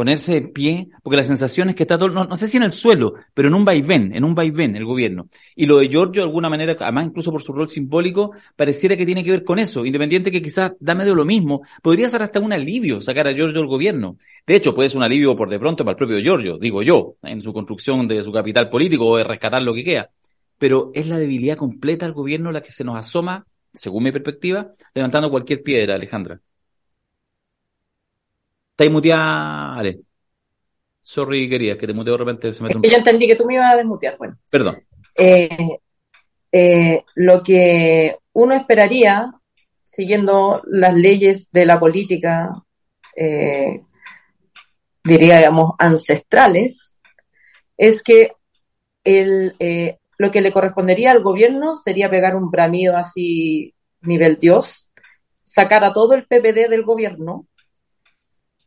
ponerse de pie, porque la sensación es que está todo, no, no, sé si en el suelo, pero en un vaivén, en un vaivén el gobierno. Y lo de Giorgio, de alguna manera, además incluso por su rol simbólico, pareciera que tiene que ver con eso, independiente que quizás da medio lo mismo. Podría ser hasta un alivio sacar a Giorgio del gobierno. De hecho, puede ser un alivio por de pronto para el propio Giorgio, digo yo, en su construcción de su capital político o de rescatar lo que queda. Pero es la debilidad completa del gobierno la que se nos asoma, según mi perspectiva, levantando cualquier piedra, Alejandra. Estáis muteada, Ale. Sorry, querida, que te muteo de repente. Se me yo entendí que tú me ibas a desmutear. Bueno. Perdón. Eh, eh, lo que uno esperaría, siguiendo las leyes de la política, eh, diríamos, ancestrales, es que el, eh, lo que le correspondería al gobierno sería pegar un bramido así nivel Dios, sacar a todo el PPD del gobierno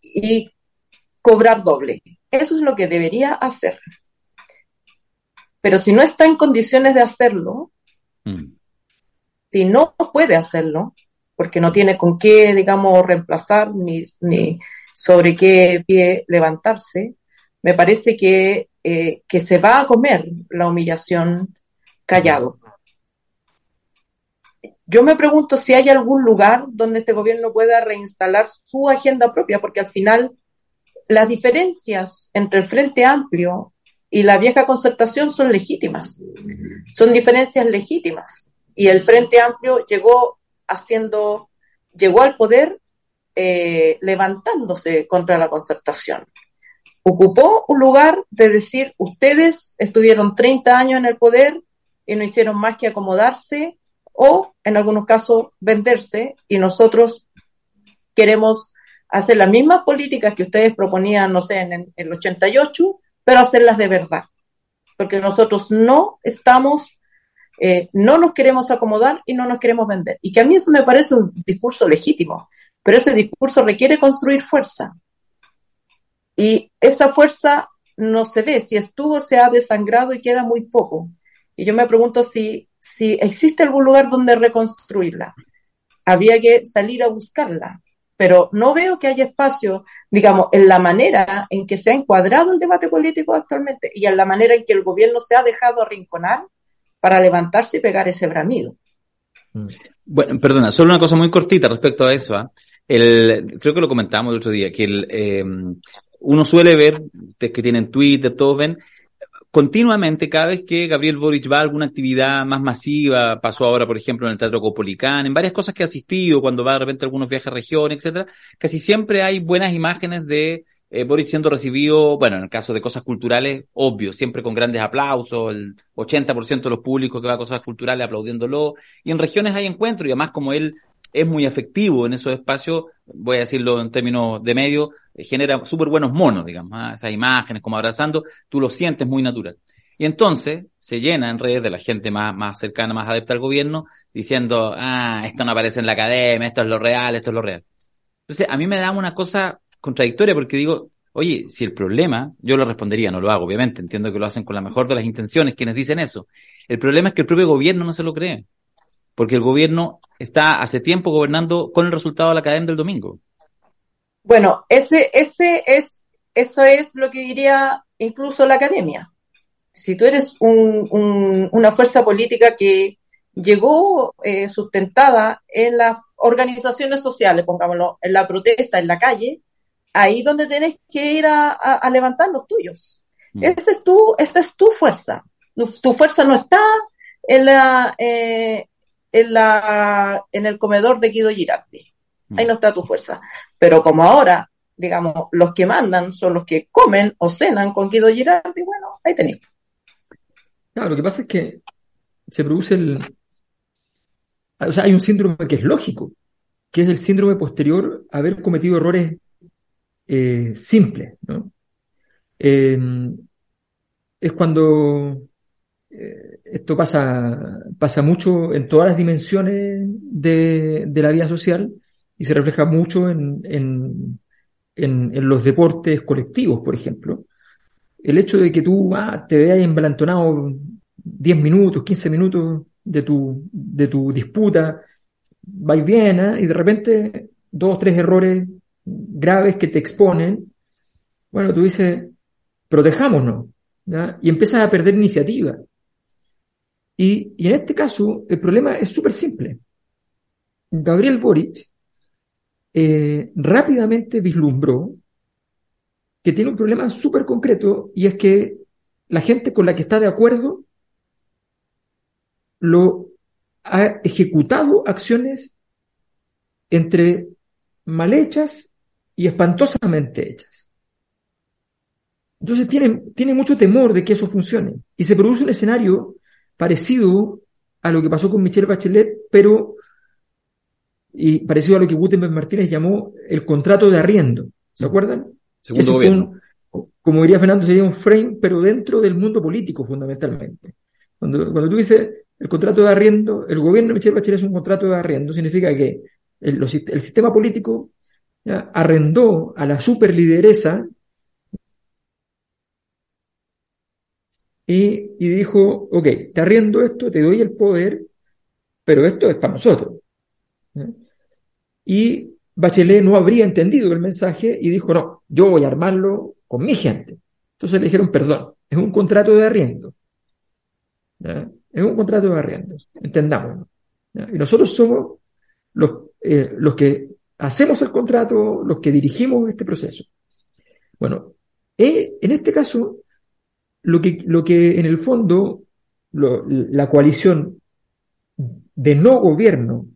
y cobrar doble. Eso es lo que debería hacer. Pero si no está en condiciones de hacerlo, mm. si no puede hacerlo, porque no tiene con qué, digamos, reemplazar ni, ni sobre qué pie levantarse, me parece que, eh, que se va a comer la humillación callado. Yo me pregunto si hay algún lugar donde este gobierno pueda reinstalar su agenda propia, porque al final las diferencias entre el Frente Amplio y la vieja concertación son legítimas, son diferencias legítimas. Y el Frente Amplio llegó haciendo, llegó al poder eh, levantándose contra la concertación. Ocupó un lugar de decir, ustedes estuvieron 30 años en el poder y no hicieron más que acomodarse o en algunos casos venderse y nosotros queremos hacer las mismas políticas que ustedes proponían, no sé, en, el 88, pero hacerlas de verdad. Porque nosotros no estamos, eh, no nos queremos acomodar y no nos queremos vender. Y que a mí eso me parece un discurso legítimo, pero ese discurso requiere construir fuerza. Y esa fuerza no se ve, si estuvo se ha desangrado y queda muy poco. Y yo me pregunto si si existe algún lugar donde reconstruirla. Había que salir a buscarla, pero no veo que haya espacio, digamos, en la manera en que se ha encuadrado el debate político actualmente y en la manera en que el gobierno se ha dejado arrinconar para levantarse y pegar ese bramido. Mm. Bueno, perdona, solo una cosa muy cortita respecto a eso. ¿eh? El, creo que lo comentábamos el otro día, que el, eh, uno suele ver, que tienen Twitter, todos ven, continuamente, cada vez que Gabriel Boric va a alguna actividad más masiva, pasó ahora, por ejemplo, en el Teatro Copolicán, en varias cosas que ha asistido, cuando va de repente a algunos viajes a regiones, etcétera, casi siempre hay buenas imágenes de eh, Boric siendo recibido, bueno, en el caso de cosas culturales, obvio, siempre con grandes aplausos, el 80% de los públicos que va a cosas culturales aplaudiéndolo, y en regiones hay encuentros, y además como él es muy afectivo en esos espacios, voy a decirlo en términos de medio, genera súper buenos monos, digamos, ¿ah? esas imágenes como abrazando, tú lo sientes muy natural. Y entonces se llena en redes de la gente más, más cercana, más adepta al gobierno, diciendo, ah, esto no aparece en la academia, esto es lo real, esto es lo real. Entonces, a mí me da una cosa contradictoria porque digo, oye, si el problema, yo lo respondería, no lo hago, obviamente, entiendo que lo hacen con la mejor de las intenciones quienes dicen eso. El problema es que el propio gobierno no se lo cree porque el gobierno está hace tiempo gobernando con el resultado de la academia del domingo. Bueno, ese, ese es, eso es lo que diría incluso la academia. Si tú eres un, una fuerza política que llegó eh, sustentada en las organizaciones sociales, pongámoslo, en la protesta, en la calle, ahí donde tienes que ir a, levantar los tuyos. Mm. Ese es tu, esa es tu fuerza. Tu, fuerza no está en la, eh, en, la, en el comedor de Guido Girardi. Ahí mm. no está tu fuerza. Pero como ahora, digamos, los que mandan son los que comen o cenan con Guido Girardi, bueno, ahí tenéis. Claro, lo que pasa es que se produce el... O sea, hay un síndrome que es lógico, que es el síndrome posterior a haber cometido errores eh, simples, ¿no? Eh, es cuando eh, esto pasa, pasa mucho en todas las dimensiones de, la vida social y se refleja mucho en, en, en, los deportes colectivos, por ejemplo. El hecho de que tú te veas emblantonado 10 minutos, 15 minutos de tu, de tu disputa, vais bien, ¿eh? y de repente dos o tres errores graves que te exponen, bueno, tú dices, protejámonos, y empiezas a perder iniciativa. Y, en este caso, el problema es súper simple. Gabriel Boric eh, rápidamente vislumbró que tiene un problema súper concreto y es que la gente con la que está de acuerdo lo ha ejecutado acciones entre mal hechas y espantosamente hechas. Entonces tiene, tiene mucho temor de que eso funcione y se produce un escenario parecido a lo que pasó con Michelle Bachelet, pero y parecido a lo que Gutenberg Martínez llamó el contrato de arriendo. ¿Se acuerdan? Segundo como diría Fernando, sería un frame, pero dentro del mundo político, fundamentalmente. Cuando, cuando tú dices el contrato de arriendo, el gobierno de Michelle Bachelet es un contrato de arriendo, significa que el, el sistema político arrendó a la superlideresa y, dijo, ok, te arriendo esto, te doy el poder, pero esto es para nosotros. Y Bachelet no habría entendido el mensaje y dijo, no, yo voy a armarlo con mi gente. Entonces le dijeron, perdón, es un contrato de arriendo. Es un contrato de arriendo, entendámoslo. Y nosotros somos los, eh, los que hacemos el contrato, los que dirigimos este proceso. Bueno, eh, en este caso, lo que, lo que en el fondo la coalición de no gobierno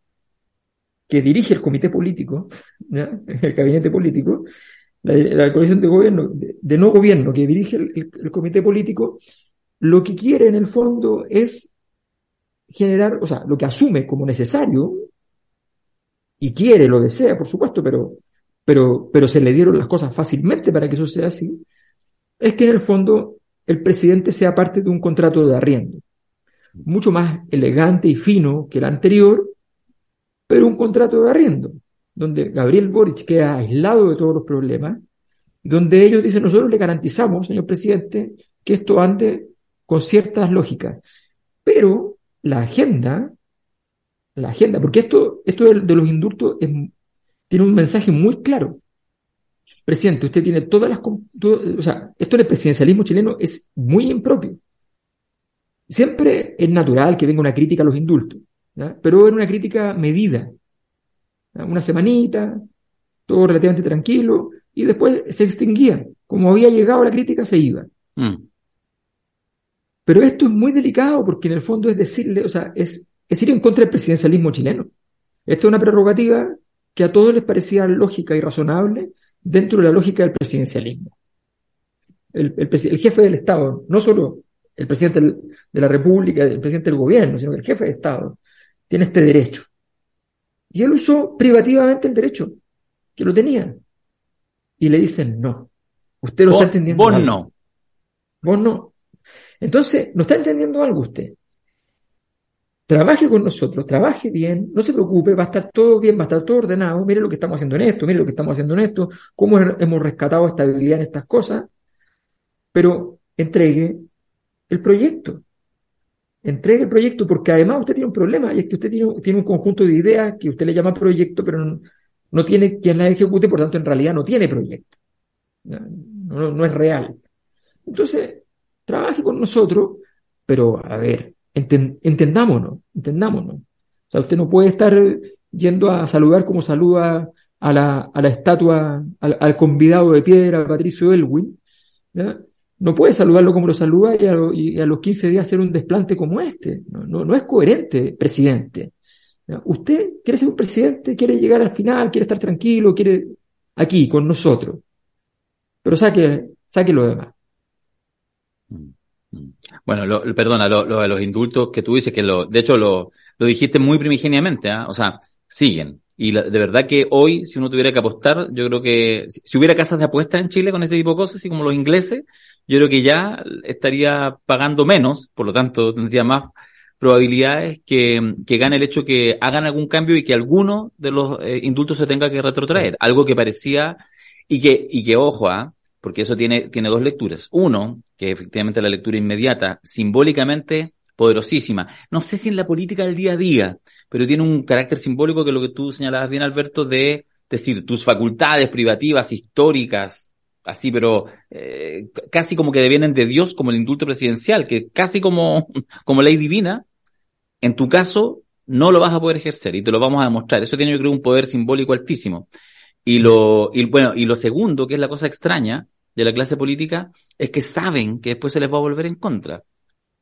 que dirige el comité político, el gabinete político, la, coalición de gobierno, de, no gobierno que dirige el, comité político, lo que quiere en el fondo es generar, o sea, lo que asume como necesario, y quiere, lo desea, por supuesto, pero, pero, pero se le dieron las cosas fácilmente para que eso sea así, es que en el fondo el presidente sea parte de un contrato de arriendo, mucho más elegante y fino que el anterior, pero un contrato de arriendo, donde Gabriel Boric queda aislado de todos los problemas, donde ellos dicen, nosotros le garantizamos, señor presidente, que esto ande con ciertas lógicas. Pero la agenda, la agenda, porque esto, esto de, los indultos tiene un mensaje muy claro presidente, usted tiene todas las... o sea, esto del presidencialismo chileno es muy impropio. Siempre es natural que venga una crítica a los indultos, pero es una crítica medida. Una semanita, todo relativamente tranquilo, y después se extinguía. Como había llegado la crítica, se iba. Mm. Pero esto es muy delicado porque en el fondo es decirle, o sea, es, es ir en contra del presidencialismo chileno. Esto es una prerrogativa que a todos les parecía lógica y razonable dentro de la lógica del presidencialismo. El, el, jefe del Estado, no solo el presidente de la República, el presidente del gobierno, sino que el jefe de Estado, tiene este derecho. Y él usó privativamente el derecho, que lo tenía. Y le dicen, no, usted lo está entendiendo. Vos no. Vos no. Entonces, no está entendiendo algo usted. Trabaje con nosotros, trabaje bien, no se preocupe, va a estar todo bien, va a estar todo ordenado. Mire lo que estamos haciendo en esto, mire lo que estamos haciendo en esto, cómo hemos rescatado estabilidad en estas cosas. Pero entregue el proyecto. Entregue el proyecto, porque además usted tiene un problema, y es que usted tiene, tiene un conjunto de ideas que usted le llama proyecto, pero no, no tiene quien las ejecute, por tanto, en realidad no tiene proyecto. No, es real. Entonces, trabaje con nosotros, pero a ver, entendámonos, entendámonos. O sea, usted no puede estar yendo a saludar como saluda a la, a la estatua, al, convidado de piedra, Patricio Elwin, no puede saludarlo como lo saluda y a, los 15 días hacer un desplante como este. No, es coherente, presidente. Usted quiere ser un presidente, quiere llegar al final, quiere estar tranquilo, quiere aquí, con nosotros. Pero saque, saque lo demás. Bueno, lo, perdona, lo, de los indultos que tú dices, que lo, de hecho lo, lo dijiste muy primigeniamente, ¿ah? o sea, siguen. Y de verdad que hoy, si uno tuviera que apostar, yo creo que si, hubiera casas de apuestas en Chile con este tipo de cosas, así como los ingleses, yo creo que ya estaría pagando menos, por lo tanto tendría más probabilidades que, que gane el hecho que hagan algún cambio y que alguno de los eh, indultos se tenga que retrotraer. Algo que parecía, y que, y que ojo, ¿ah? porque eso tiene, tiene dos lecturas. Uno, que efectivamente la lectura inmediata, simbólicamente poderosísima. No sé si en la política del día a día, pero tiene un carácter simbólico que lo que tú señalabas bien, Alberto, de decir, tus facultades privativas, históricas, así, pero eh, casi como que devienen de Dios, como el indulto presidencial, que casi como, como ley divina, en tu caso no lo vas a poder ejercer y te lo vamos a demostrar. Eso tiene, yo creo, un poder simbólico altísimo. Y lo, y bueno, y lo segundo, que es la cosa extraña de la clase política, es que saben que después se les va a volver en contra.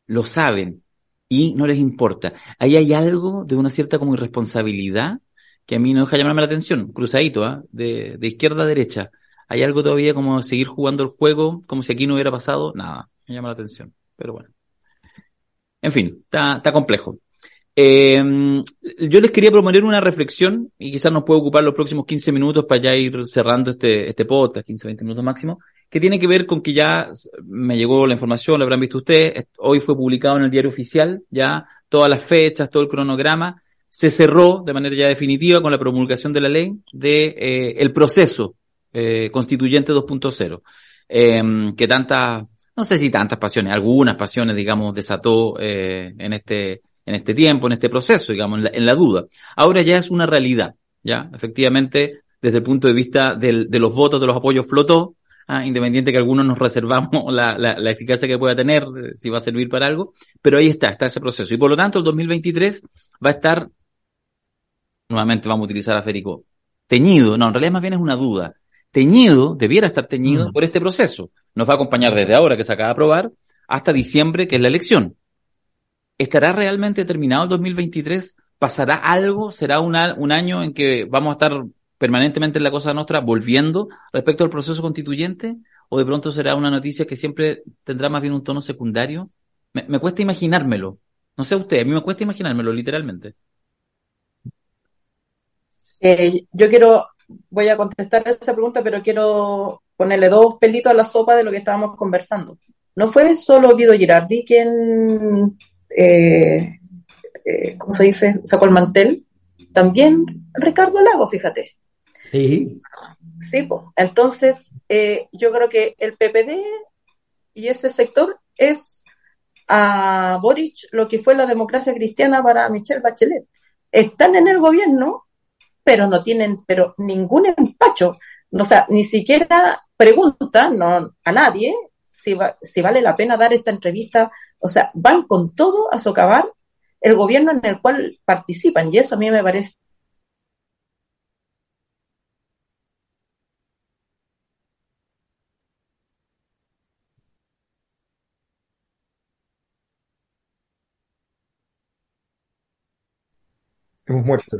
Lo saben y no les importa. Ahí hay algo de una cierta como irresponsabilidad que a mí no deja llamarme la atención, cruzadito, ¿ah? de, de izquierda a derecha. Hay algo todavía como seguir jugando el juego como si aquí no hubiera pasado nada. Me llama la atención. Pero bueno. En fin, está, complejo. Eh, yo les quería proponer una reflexión y quizás nos puede ocupar los próximos 15 minutos para ya ir cerrando este, este podcast, 15, 20 minutos máximo, que tiene que ver con que ya me llegó la información, lo habrán visto ustedes, hoy fue publicado en el diario oficial, ya todas las fechas, todo el cronograma, se cerró de manera ya definitiva con la promulgación de la ley de eh, el proceso eh, constituyente 2.0, eh, que tantas, no sé si tantas pasiones, algunas pasiones, digamos, desató eh, en este en este tiempo, en este proceso, digamos, en la, duda. Ahora ya es una realidad, ya, efectivamente, desde el punto de vista de los votos, de los apoyos flotó, ah, independiente que algunos nos reservamos la, la, la, eficacia que pueda tener, eh, si va a servir para algo, pero ahí está, está ese proceso. Y por lo tanto, el 2023 va a estar, nuevamente vamos a utilizar a Férico, teñido, no, en realidad más bien es una duda, teñido, debiera estar teñido por este proceso. Nos va a acompañar desde ahora que se acaba de aprobar hasta diciembre, que es la elección. ¿Estará realmente terminado el 2023? ¿Pasará algo? ¿Será un año en que vamos a estar permanentemente en la cosa nuestra volviendo respecto al proceso constituyente? ¿O de pronto será una noticia que siempre tendrá más bien un tono secundario? Me, cuesta imaginármelo. No sé usted, a mí me cuesta imaginármelo, literalmente. Eh, yo quiero, voy a contestar esa pregunta, pero quiero ponerle dos pelitos a la sopa de lo que estábamos conversando. No fue solo Guido Girardi quien eh, eh, ¿cómo se dice? Sacó el mantel. También Ricardo Lago, fíjate. Sí. Sí, pues. Entonces, eh, yo creo que el PPD y ese sector es a Boric lo que fue la democracia cristiana para Michelle Bachelet. Están en el gobierno, pero no tienen pero ningún empacho. O sea, ni siquiera preguntan no, a nadie si, va, si vale la pena dar esta entrevista. O sea, van con todo a socavar el gobierno en el cual participan. Y eso a mí me parece Hemos muerto.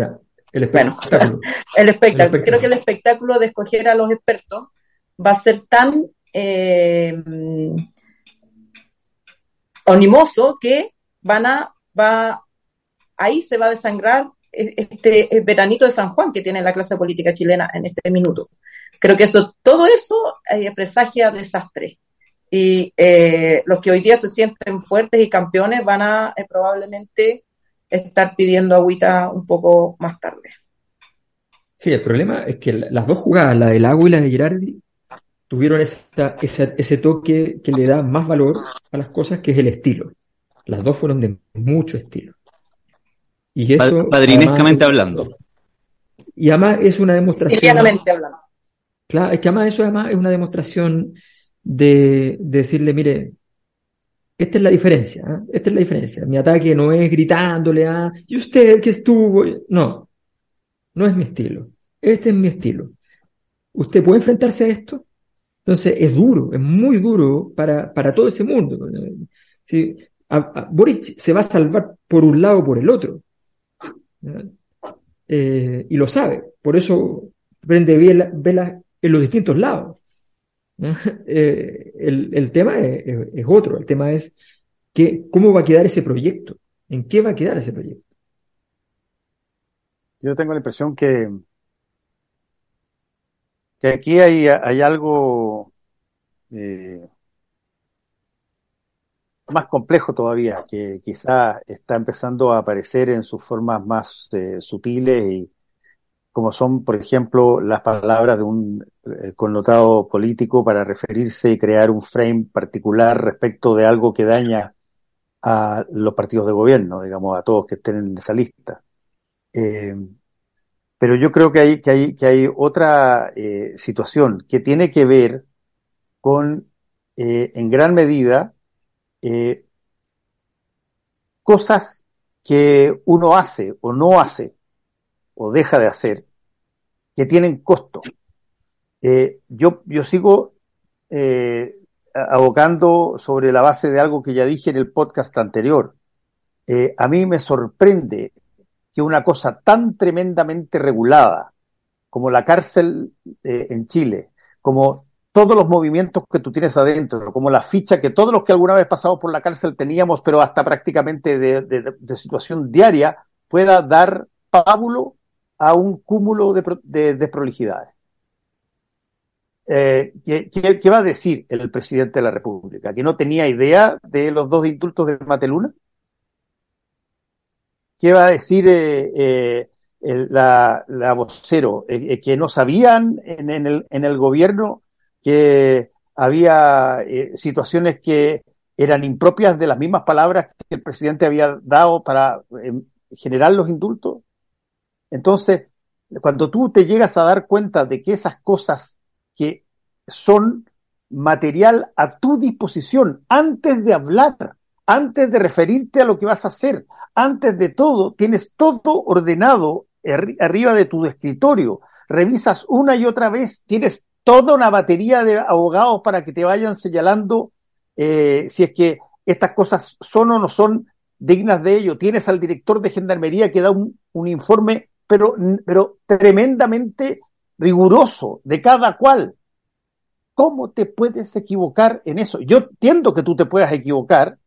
Ya, el Bueno, espectáculo. el espectáculo. Creo que el espectáculo de escoger a los expertos va a ser tan eh, animoso que van a, va, ahí se va a desangrar este veranito de San Juan que tiene la clase política chilena en este minuto. Creo que eso, todo eso eh, presagia desastre. Y eh, los que hoy día se sienten fuertes y campeones van a eh, probablemente estar pidiendo agüita un poco más tarde. Sí, el problema es que la- las dos jugadas, la del agua y la de Girardi, tuvieron esa- esa- ese toque que le da más valor a las cosas, que es el estilo. Las dos fueron de mucho estilo. Y eso, padrinescamente además, hablando. Y además es una demostración. Hablando. Claro, es que además eso además es una demostración de, de decirle, mire, esta es la diferencia, ¿ah? Esta es la diferencia. Mi ataque no es gritándole a, ¿y usted que estuvo? No, no es mi estilo. Este es mi estilo. ¿Usted puede enfrentarse a esto? Entonces es duro, es muy duro para, para todo ese mundo. Sí, Boric se va a salvar por un lado o por el otro. Eh, y lo sabe. Por eso prende vela- velas en los distintos lados. Eh, el, el tema es otro. El tema es que, cómo va a quedar ese proyecto. ¿En qué va a quedar ese proyecto? Yo tengo la impresión que, que aquí hay, hay algo eh, más complejo todavía, que quizá está empezando a aparecer en sus formas más eh, sutiles y como son, por ejemplo, las palabras de un eh, connotado político para referirse y crear un frame particular respecto de algo que daña a los partidos de gobierno, digamos, a todos que estén en esa lista. Eh, pero yo creo que hay, que hay, que hay otra eh, situación que tiene que ver con, en gran medida, cosas que uno hace o no hace o deja de hacer que tienen costo. Eh, yo, yo sigo eh, abocando sobre la base de algo que ya dije en el podcast anterior. Eh, a mí me sorprende que una cosa tan tremendamente regulada como la cárcel eh, en Chile, como todos los movimientos que tú tienes adentro, como la ficha que todos los que alguna vez pasamos por la cárcel teníamos, pero hasta prácticamente de, de- de situación diaria, pueda dar pábulo a un cúmulo de, de desprolijidades. Eh, ¿qué, va a decir el presidente de la República? ¿Que no tenía idea de los dos indultos de Mateluna? ¿Qué va a decir eh, eh, el- la, la vocero? ¿Que no sabían en, en el, en el gobierno que había situaciones que eran impropias de las mismas palabras que el presidente había dado para generar los indultos? Entonces, cuando tú te llegas a dar cuenta de que esas cosas que son material a tu disposición antes de hablar, antes de referirte a lo que vas a hacer, antes de todo, tienes todo ordenado arri- arriba de tu escritorio, revisas una y otra vez, tienes toda una batería de abogados para que te vayan señalando eh, si es que estas cosas son o no son dignas de ello. Tienes al director de gendarmería que da un, un informe, pero, pero tremendamente riguroso de cada cual. ¿Cómo te puedes equivocar en eso? Yo entiendo que tú te puedas equivocar,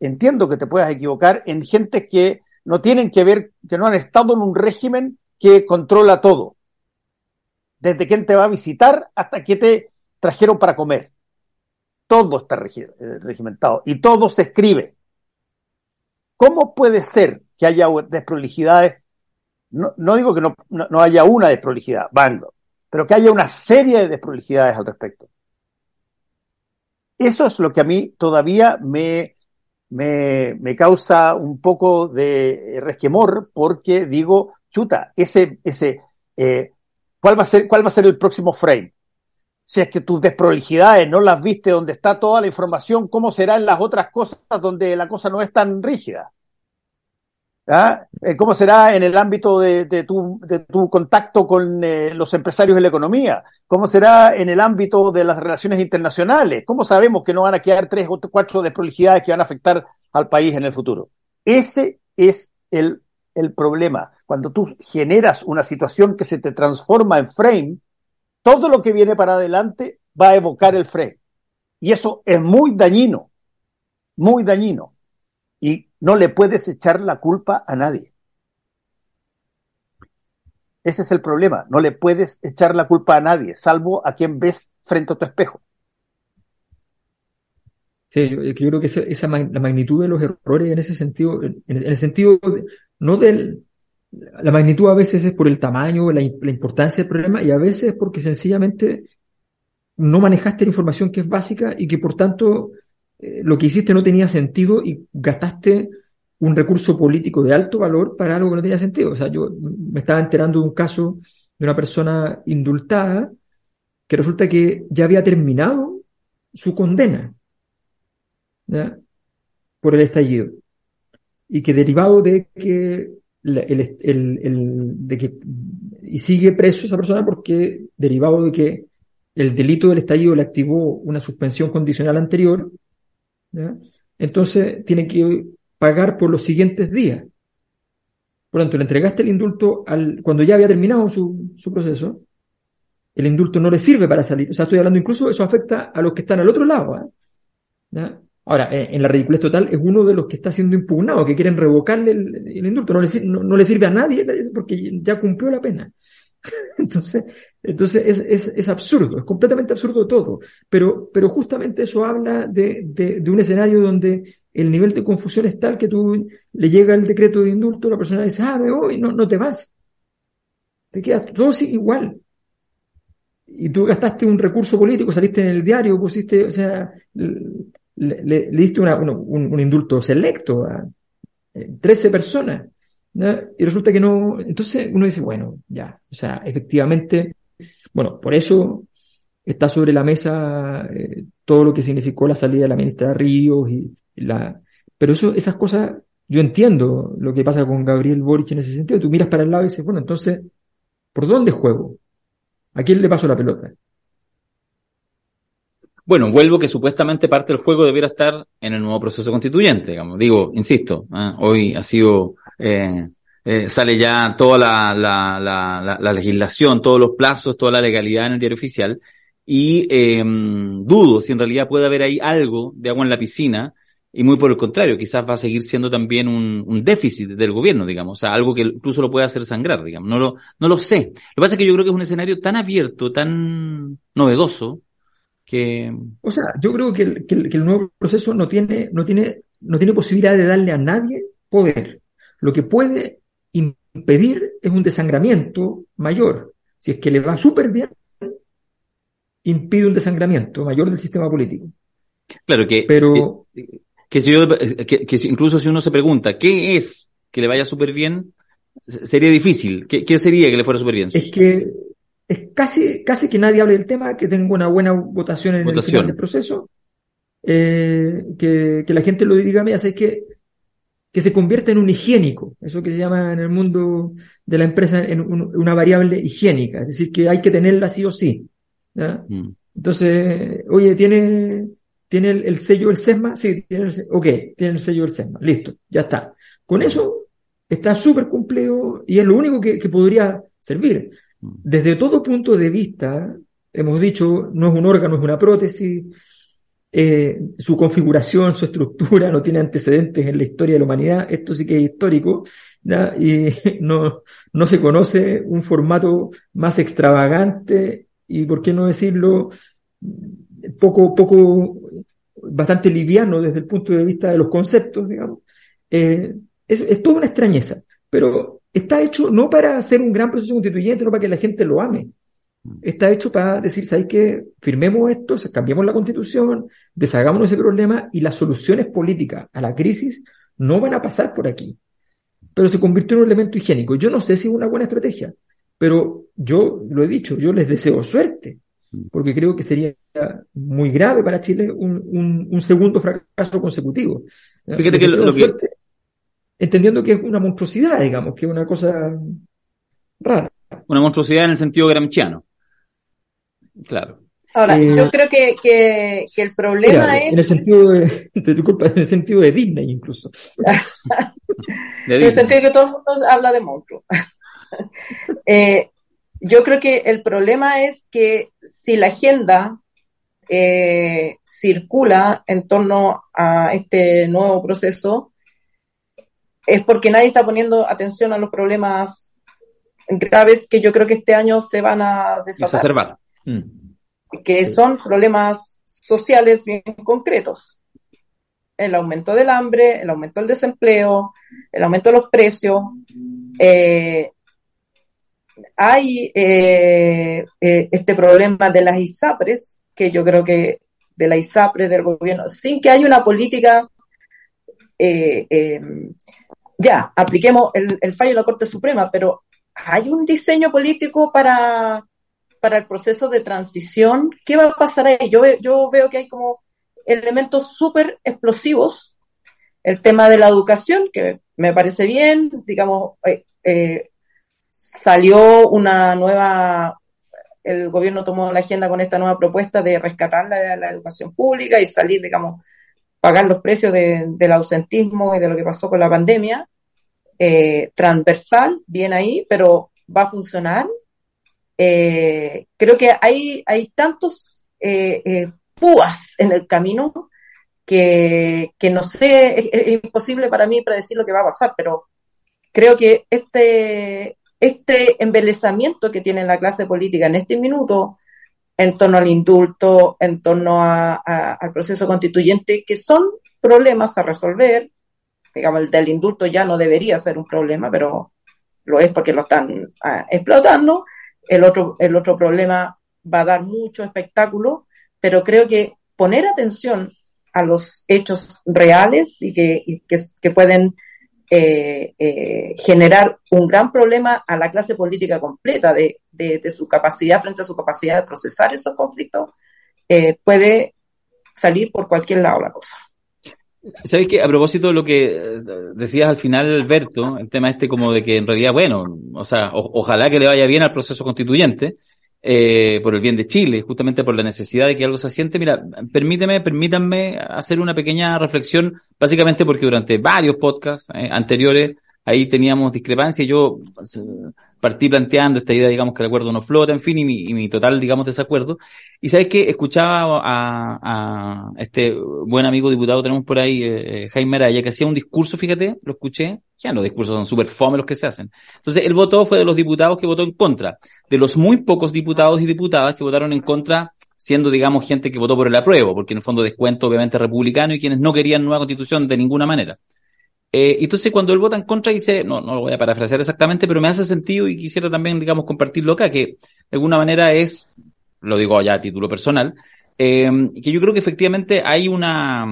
entiendo que te puedas equivocar en gente que no tienen que ver, que no han estado en un régimen que controla todo. Desde quién te va a visitar hasta qué te trajeron para comer. Todo está eh, regimentado y todo se escribe. ¿Cómo puede ser que haya desprolijidades? No, no digo que no, no, haya una desprolijidad, van, pero que haya una serie de desprolijidades al respecto. Eso es lo que a mí todavía me, me, me causa un poco de resquemor porque digo, chuta, ese, ese, eh, ¿cuál va a ser, cuál va a ser el próximo frame? Si es que tus desprolijidades no las viste donde está toda la información, ¿cómo serán las otras cosas donde la cosa no es tan rígida? ¿Ah? Eh, ¿Cómo será en el ámbito de, tu, de tu, contacto con eh, los empresarios de la economía? ¿Cómo será en el ámbito de las relaciones internacionales? ¿Cómo sabemos que no van a quedar tres o cuatro desprolijidades que van a afectar al país en el futuro? Ese es el el problema. Cuando tú generas una situación que se te transforma en frame, todo lo que viene para adelante va a evocar el frame. Y eso es muy dañino, muy dañino. Y no le puedes echar la culpa a nadie. Ese es el problema. No le puedes echar la culpa a nadie, salvo a quien ves frente a tu espejo. Sí, yo, creo que esa, la magnitud de los errores en ese sentido, en, el sentido no del, la magnitud a veces es por el tamaño, la, la, importancia del problema y a veces es porque sencillamente no manejaste la información que es básica y que por tanto eh, lo que hiciste no tenía sentido y gastaste un recurso político de alto valor para algo que no tenía sentido. O sea, yo me estaba enterando de un caso de una persona indultada que resulta que ya había terminado su condena por el estallido y que derivado de que el, de que y sigue preso esa persona porque derivado de que el delito del estallido le activó una suspensión condicional anterior, entonces tiene que pagar por los siguientes días. Por lo tanto, le entregaste el indulto al, cuando ya había terminado su, su proceso, el indulto no le sirve para salir. O sea, estoy hablando incluso, eso afecta a los que están al otro lado. ¿eh? Ahora, en la ridiculez total es uno de los que está siendo impugnado, que quieren revocarle el, indulto. No le, no, le, sirve a nadie porque ya cumplió la pena. entonces, entonces es, es, es, absurdo, es completamente absurdo todo. Pero, pero justamente eso habla de, de, un escenario donde el nivel de confusión es tal que tú le llega el decreto de indulto, la persona dice, ah, me voy, no, no te vas. Te queda todo igual. Y tú gastaste un recurso político, saliste en el diario, pusiste, o sea, le, diste una, un, un, indulto selecto a 13 eh, personas. Y resulta que no, entonces uno dice, bueno, ya, o sea, efectivamente, bueno, por eso está sobre la mesa eh, todo lo que significó la salida de la ministra Ríos y, la, pero eso, esas cosas, yo entiendo lo que pasa con Gabriel Boric en ese sentido. Tú miras para el lado y dices, bueno, entonces, ¿por dónde juego? ¿A quién le paso la pelota? Bueno, vuelvo que supuestamente parte del juego debiera estar en el nuevo proceso constituyente. Digo, insisto, ¿eh? hoy ha sido, eh, eh, sale ya toda la, la, la, la, legislación, todos los plazos, toda la legalidad en el diario oficial, y em, dudo si en realidad puede haber ahí algo de agua en la piscina, y muy por el contrario, quizás va a seguir siendo también un, un déficit del gobierno, digamos, o sea, algo que incluso lo puede hacer sangrar, digamos. No lo, no lo sé. Lo que pasa es que yo creo que es un escenario tan abierto, tan novedoso, que... O sea, yo creo que el, que el, nuevo proceso no tiene, no, tiene, no tiene posibilidad de darle a nadie poder. Lo que puede impedir es un desangramiento mayor. Si es que le va súper bien, impide un desangramiento mayor del sistema político. Claro que, pero que, si yo, que, incluso si uno se pregunta qué es que le vaya súper bien, sería difícil. ¿Qué, ¿Qué, sería que le fuera súper bien? Es que es casi, casi que nadie hable del tema, que tenga una buena votación en el final del proceso, eh, que, que, la gente lo diga, mira, es que, que se convierta en un higiénico, eso que se llama en el mundo de la empresa en una variable higiénica, es decir, que hay que tenerla sí o sí. Mm. Entonces, oye, ¿tiene, tiene el, sello del SESMA? Sí, tiene el, ok, tiene el sello del SESMA, listo, ya está. Con eso está súper cumplido y es lo único que, que podría servir. Desde todo punto de vista, hemos dicho, no es un órgano, es una prótesis, eh, su configuración, su estructura no tiene antecedentes en la historia de la humanidad, esto sí que es histórico, y no, no se conoce un formato más extravagante y, por qué no decirlo, poco, poco, bastante liviano desde el punto de vista de los conceptos, digamos. Eh, es, es toda una extrañeza, pero está hecho no para hacer un gran proceso constituyente, no para que la gente lo ame. Está hecho para decir, ¿sabes qué? Firmemos esto, cambiemos la constitución, deshagámonos ese problema y las soluciones políticas a la crisis no van a pasar por aquí. Pero se convirtió en un elemento higiénico. Yo no sé si es una buena estrategia, pero yo lo he dicho, yo les deseo suerte, porque creo que sería muy grave para Chile un, un, segundo fracaso consecutivo. Fíjate que lo, que, entendiendo que es una monstruosidad, digamos, que es una cosa rara. Una monstruosidad en el sentido gramsciano. Claro. Ahora, eh, yo creo que, que, el problema es... En el sentido de, disculpa, en el sentido de Disney incluso. en el sentido de que todo el mundo habla de monstruo. eh, yo creo que el problema es que si la agenda eh, circula en torno a este nuevo proceso, es porque nadie está poniendo atención a los problemas graves que yo creo que este año se van a desatar. Que son problemas sociales bien concretos. El aumento del hambre, el aumento del desempleo, el aumento de los precios. Eh, hay eh, eh, este problema de las ISAPRES, que yo creo que de la ISAPRES del gobierno, sin que haya una política, ya, apliquemos el fallo de la Corte Suprema, pero hay un diseño político para, para el proceso de transición. ¿Qué va a pasar ahí? Yo, yo veo que hay como elementos súper explosivos. El tema de la educación, que me parece bien, digamos, eh, eh, salió una nueva, el gobierno tomó la agenda con esta nueva propuesta de rescatar la, la educación pública y salir, digamos, pagar los precios del ausentismo y de lo que pasó con la pandemia. Eh, transversal, bien ahí, pero va a funcionar. Eh, creo que hay, hay tantos eh, púas en el camino que, que no sé, es, imposible para mí predecir lo que va a pasar, pero creo que este, este embelezamiento que tiene la clase política en este minuto en torno al indulto, en torno al proceso constituyente, que son problemas a resolver, digamos, el del indulto ya no debería ser un problema, pero lo es porque lo están ah, explotando. El otro, el otro problema va a dar mucho espectáculo, pero creo que poner atención a los hechos reales y que, que, pueden eh, eh, generar un gran problema a la clase política completa de, de, su capacidad frente a su capacidad de procesar esos conflictos, eh, puede salir por cualquier lado la cosa. ¿Sabes que A propósito de lo que eh, decías al final, Alberto, el tema este como de que en realidad, bueno, o sea, ojalá que le vaya bien al proceso constituyente, eh, por el bien de Chile, justamente por la necesidad de que algo se asiente. Mira, permíteme, permítanme hacer una pequeña reflexión, básicamente porque durante varios podcasts eh, anteriores ahí teníamos discrepancia. Yo partí planteando esta idea, digamos, que el acuerdo no flota, en fin, y mi, y mi total, digamos, desacuerdo. Y sabes que escuchaba a, a, este buen amigo diputado tenemos por ahí, eh, Jaime Araya, que hacía un discurso, fíjate, lo escuché, ya los discursos son súper fome los que se hacen. Entonces, él votó, fue de los diputados que votó en contra, de los muy pocos diputados y diputadas que votaron en contra siendo, digamos, gente que votó por el apruebo, porque en el fondo descuento obviamente republicano y quienes no querían nueva constitución de ninguna manera. Eh, entonces, cuando él vota en contra, dice, no, no lo voy a parafrasear exactamente, pero me hace sentido y quisiera también, digamos, compartirlo acá, que de alguna manera es, lo digo ya a título personal, eh, que yo creo que efectivamente hay una,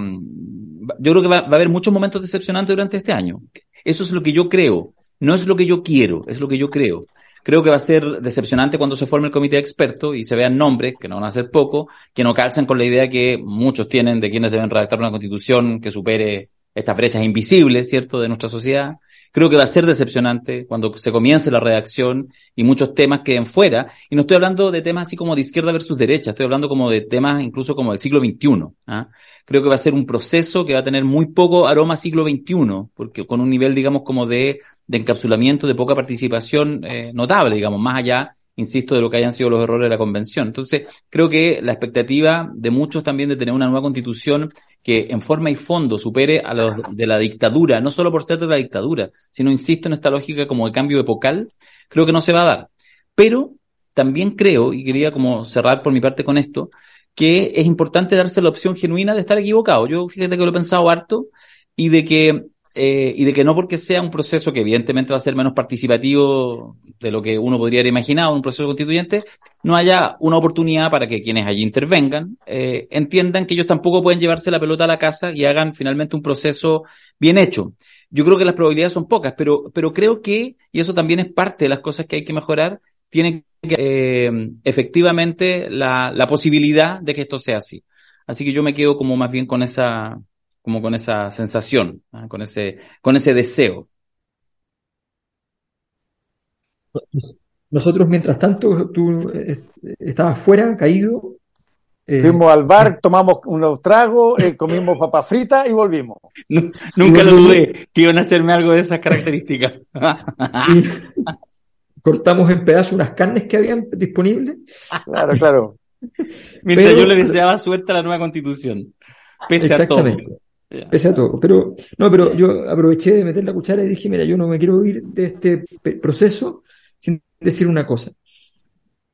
yo creo que va, va, a haber muchos momentos decepcionantes durante este año. Eso es lo que yo creo. No es lo que yo quiero, es lo que yo creo. Creo que va a ser decepcionante cuando se forme el comité de expertos y se vean nombres, que no van a ser poco, que no calzan con la idea que muchos tienen de quienes deben redactar una constitución que supere estas brechas invisibles, ¿cierto?, de nuestra sociedad. Creo que va a ser decepcionante cuando se comience la redacción y muchos temas queden fuera. Y no estoy hablando de temas así como de izquierda versus derecha, estoy hablando como de temas incluso como del siglo XXI. ¿ah? Creo que va a ser un proceso que va a tener muy poco aroma siglo XXI, porque con un nivel, digamos, como de, de encapsulamiento, de poca participación eh, notable, digamos, más allá insisto, de lo que hayan sido los errores de la convención. Entonces, creo que la expectativa de muchos también de tener una nueva constitución que en forma y fondo supere a los de la dictadura, no solo por ser de la dictadura, sino, insisto, en esta lógica como de cambio epocal, creo que no se va a dar. Pero también creo, y quería como cerrar por mi parte con esto, que es importante darse la opción genuina de estar equivocado. Yo fíjate que lo he pensado harto y de que eh, y de que no porque sea un proceso que evidentemente va a ser menos participativo de lo que uno podría haber imaginado, un proceso constituyente, no haya una oportunidad para que quienes allí intervengan eh, entiendan que ellos tampoco pueden llevarse la pelota a la casa y hagan finalmente un proceso bien hecho. Yo creo que las probabilidades son pocas, pero, pero creo que, y eso también es parte de las cosas que hay que mejorar, tiene que, eh, efectivamente la, la posibilidad de que esto sea así. Así que yo me quedo como más bien con esa, como con esa sensación, ¿ah? con, ese, con ese deseo. Nosotros, mientras tanto, tú eh, estabas fuera, caído, Eh, Fuimos al bar, tomamos unos tragos, eh, comimos papas fritas y volvimos. nunca lo dudé que iban a hacerme algo de esas características. cortamos en pedazos unas carnes que habían disponibles. Claro, claro. Mientras yo le deseaba suerte a la nueva constitución. Pese a todo. Pese a todo. Pero, no, pero yo aproveché de meter la cuchara y dije, mira, yo no me quiero ir de este proceso sin decir una cosa.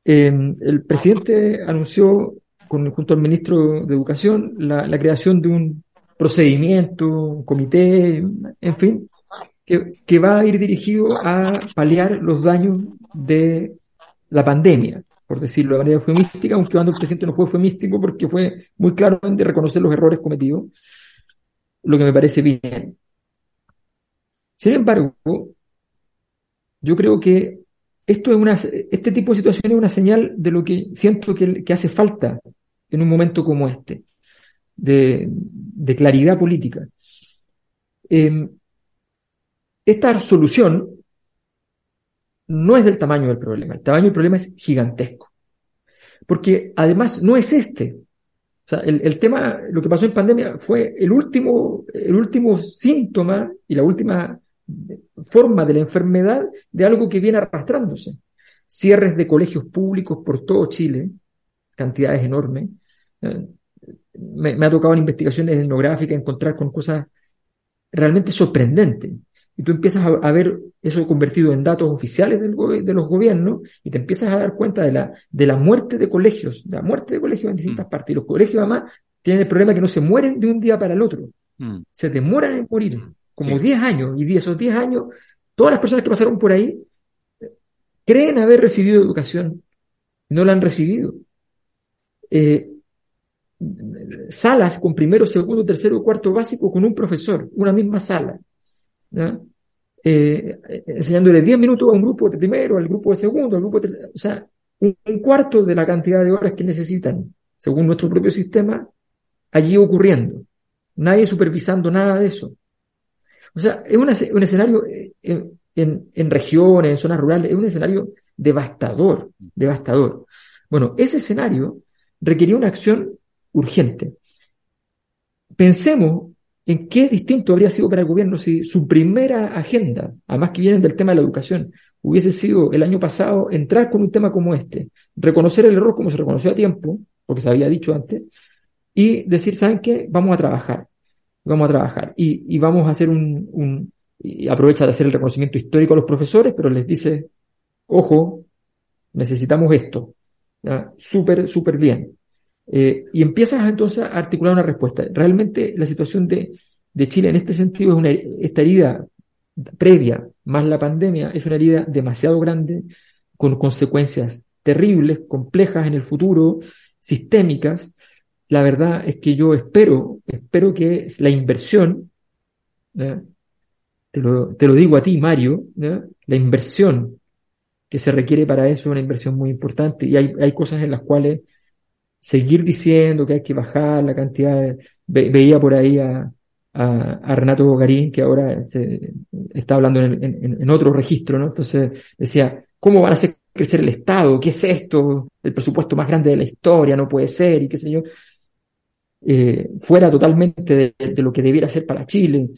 Em, el presidente anunció, con, junto al ministro de Educación, la, la creación de un procedimiento, un comité, en fin, que, va a ir dirigido a paliar los daños de la pandemia, por decirlo de manera eufemística, aunque cuando el presidente no fue eufemístico porque fue muy claro de reconocer los errores cometidos, lo que me parece bien. Sin embargo, yo creo que esto es una, este tipo de situación es una señal de lo que siento que, hace falta en un momento como este, de, claridad política. Em, esta solución no es del tamaño del problema, el tamaño del problema es gigantesco. Porque además no es este. O sea, el, tema, lo que pasó en pandemia fue el último, el último síntoma y la última forma de la enfermedad de algo que viene arrastrándose. Cierres de colegios públicos por todo Chile, cantidades enormes. Eh, me, me ha tocado en investigaciones etnográficas encontrar con cosas realmente sorprendentes y tú empiezas a, ver eso convertido en datos oficiales de los gobiernos y te empiezas a dar cuenta de la, de la muerte de colegios, de la muerte de colegios en distintas mm. partes. Y los colegios además tienen el problema que no se mueren de un día para el otro, mm. se demoran en morir, como 10 años, y esos 10 años, todas las personas que pasaron por ahí creen haber recibido educación, no la han recibido. Eh, salas con primero, segundo, tercero, cuarto básico con un profesor, una misma sala. Eh, enseñándole 10 minutos a un grupo de primero, al grupo de segundo, al grupo de tercero, o sea, un, cuarto de la cantidad de horas que necesitan, según nuestro propio sistema, allí ocurriendo. Nadie supervisando nada de eso. O sea, es un escenario eh, en, en, regiones, en zonas rurales, es un escenario devastador, devastador. Bueno, ese escenario requería una acción urgente. Pensemos ¿En qué distinto habría sido para el gobierno si su primera agenda, además que vienen del tema de la educación, hubiese sido el año pasado entrar con un tema como este, reconocer el error como se reconoció a tiempo, porque se había dicho antes, y decir, ¿saben qué? Vamos a trabajar, vamos a trabajar. Y, vamos a hacer un, un, y aprovecha de hacer el reconocimiento histórico a los profesores, pero les dice, ojo, necesitamos esto. Súper, súper bien. Eh, y empiezas entonces a articular una respuesta. Realmente la situación de, Chile en este sentido es una, esta herida previa, más la pandemia, es una herida demasiado grande, con consecuencias terribles, complejas en el futuro, sistémicas. La verdad es que yo espero, espero que la inversión, te, lo, te, lo, digo a ti, Mario, la inversión que se requiere para eso es una inversión muy importante y hay, hay cosas en las cuales seguir diciendo que hay que bajar la cantidad de... veía por ahí a, Renato Garín, que ahora se, está hablando en, en, otro registro, ¿no? Entonces decía, ¿cómo van a hacer crecer el Estado? ¿Qué es esto? El presupuesto más grande de la historia, no puede ser, y qué sé yo. Eh, fuera totalmente de, lo que debiera ser para Chile.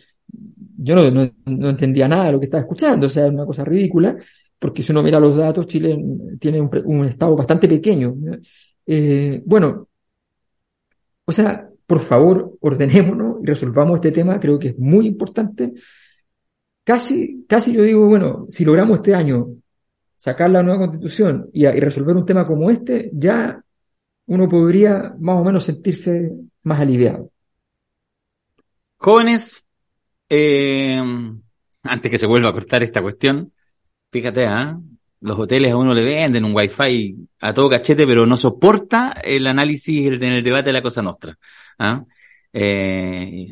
Yo no, no, entendía nada de lo que estaba escuchando, o sea, es una cosa ridícula, porque si uno mira los datos, Chile tiene un Estado bastante pequeño. Eh, bueno, o sea, por favor, ordenémonos y resolvamos este tema, creo que es muy importante. Casi, casi yo digo, bueno, si logramos este año sacar la nueva constitución y, resolver un tema como este, ya uno podría más o menos sentirse más aliviado. Jóvenes, eh, antes que se vuelva a cortar esta cuestión, fíjate, ¿ah? Los hoteles a uno le venden un wifi a todo cachete, pero no soporta el análisis en el debate de la cosa nuestra. ¿ah? Eh,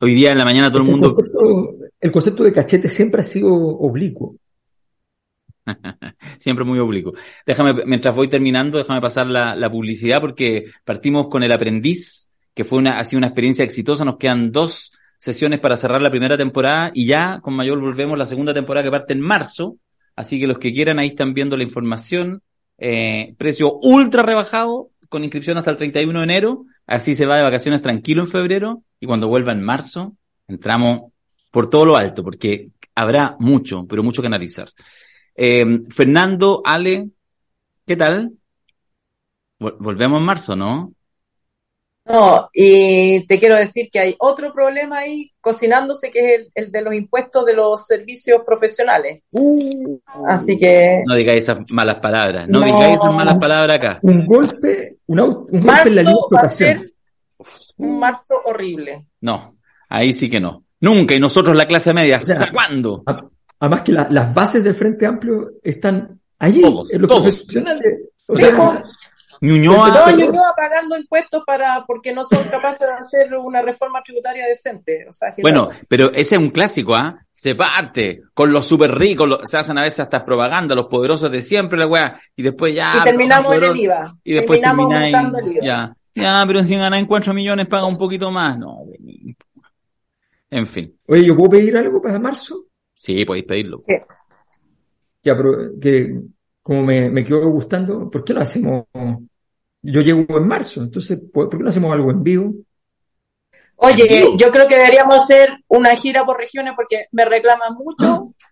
hoy día en la mañana todo el mundo... el concepto de cachete siempre ha sido oblicuo. siempre muy oblicuo. Déjame, mientras voy terminando, déjame pasar la, la, publicidad porque partimos con el aprendiz, que fue una, ha sido una experiencia exitosa. Nos quedan dos sesiones para cerrar la primera temporada y ya con mayor volvemos la segunda temporada que parte en marzo Así que los que quieran ahí están viendo la información. Eh, precio ultra rebajado, con inscripción hasta el 31 de enero, así se va de vacaciones tranquilo en febrero y cuando vuelva en marzo entramos por todo lo alto, porque habrá mucho, pero mucho que analizar. Eh, Fernando, Ale, ¿qué tal? Volvemos en marzo, ¿no? No, y te quiero decir que hay otro problema ahí cocinándose que es el, de los impuestos de los servicios profesionales. Uh. Así que... No digáis esas malas palabras, no, digáis esas malas palabras acá. Un golpe, un, golpe en la va a ser un marzo horrible. No, ahí sí que no. Nunca, y nosotros la clase media, ¿hasta cuándo? además que las bases del Frente Amplio están allí, en los profesionales. O sea, Ñuñoa. Ñuñoa pagando impuestos para porque no son capaces de hacer una reforma tributaria decente. bueno, pero ese es un clásico, ¿ah? Se parte con los súper ricos, se hacen a veces hasta propaganda, los poderosos de siempre, la weá, y después ya. Y terminamos en el IVA. Y después terminamos el IVA. Ya, ya, pero si ganan 4 millones paga un poquito más. No, en fin. Oye, ¿yo puedo pedir algo para marzo? Sí, podéis pedirlo. Ya, pero que como me, me quedó gustando, ¿por qué no hacemos? Yo llego en marzo, entonces, ¿por qué no hacemos algo en vivo? Oye, yo creo que deberíamos hacer una gira por regiones porque me reclaman mucho ah.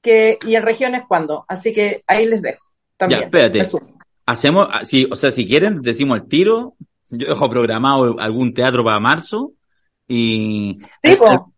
que y en regiones cuándo, así que ahí les dejo. También, ya, espérate. Hacemos, ah, si, o sea, si quieren, decimos el tiro. Yo dejo programado algún teatro para marzo y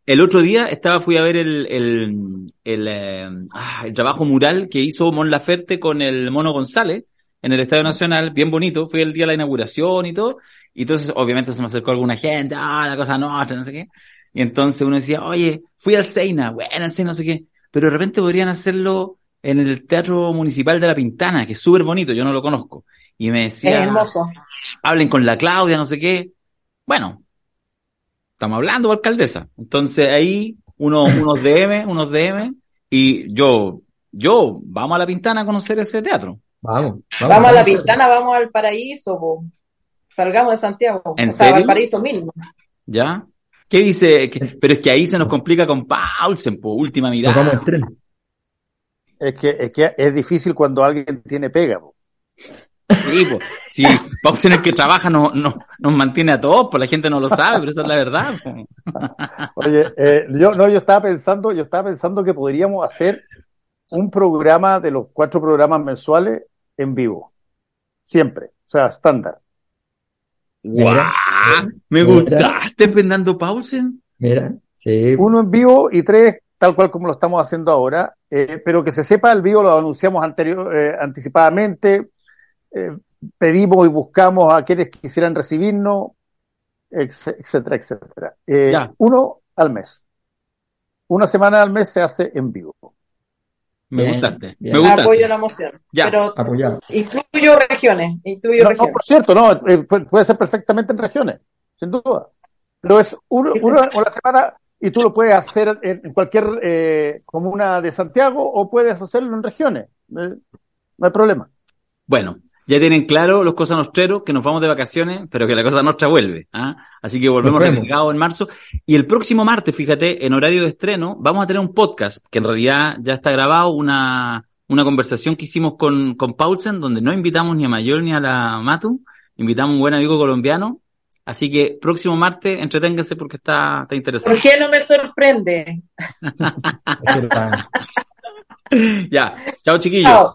el, otro día estaba, fui a ver el, el, el, eh, ah, el, trabajo mural que hizo Mon Laferte con el Mono González en el Estadio Nacional, bien bonito, fue el día de la inauguración y todo, y entonces obviamente se me acercó alguna gente, ah, la cosa no, no sé qué, y entonces uno decía, oye, fui al Seina, bueno, al Seina, no sé qué, pero de repente podrían hacerlo en el Teatro Municipal de La Pintana, que es súper bonito, yo no lo conozco, y me decía, hablen con la Claudia, no sé qué, bueno, Estamos hablando, alcaldesa. Entonces ahí unos, unos DM, unos DM, y yo, yo, vamos a la Pintana a conocer ese teatro. Vamos. Vamos, a la Pintana, vamos al paraíso, salgamos de Santiago. ¿En serio? al paraíso mismo. ¿Ya? ¿Qué dice? Pero es que ahí se nos complica con Paulsen, po, última mirada. vamos tren. Es que, es que es difícil cuando alguien tiene pega. Po. Sí, pues, sí, Pausen el que trabaja no, no, nos mantiene a todos, pues la gente no lo sabe, pero esa es la verdad. Oye, eh, yo, no, yo estaba pensando, yo estaba pensando que podríamos hacer un programa de los cuatro programas mensuales en vivo. Siempre. O sea, estándar. ¡Guau! Me gustaste, Fernando Paulsen. Mira, sí. Uno en vivo y tres tal cual como lo estamos haciendo ahora, eh, pero que se sepa el vivo, lo anunciamos anterior, eh, anticipadamente, eh, pedimos y buscamos a quienes quisieran recibirnos, etcétera, etcétera. Eh, uno al mes. Una semana al mes se hace en vivo. Me gustaste. Me gustaste. Apoyo la moción. Ya. Pero incluyo regiones. Incluyo no, regiones. por cierto, no, eh, puede ser perfectamente en regiones, sin duda. Pero es uno, una, semana y tú lo puedes hacer en, cualquier comuna de Santiago o puedes hacerlo en regiones. no hay problema. Bueno, ya tienen claro los Cosas Nostreros que nos vamos de vacaciones, pero que la Cosa Nostra vuelve. ¿ah? Así que volvemos recargados en marzo. Y el próximo martes, fíjate, en horario de estreno, vamos a tener un podcast que en realidad ya está grabado, una, una conversación que hicimos con, con Paulsen, donde no invitamos ni a Mayor ni a la Matu, invitamos a un buen amigo colombiano. Así que próximo martes, entreténganse porque está, está interesante. ¿Por qué no me sorprende? ya, chao chiquillos.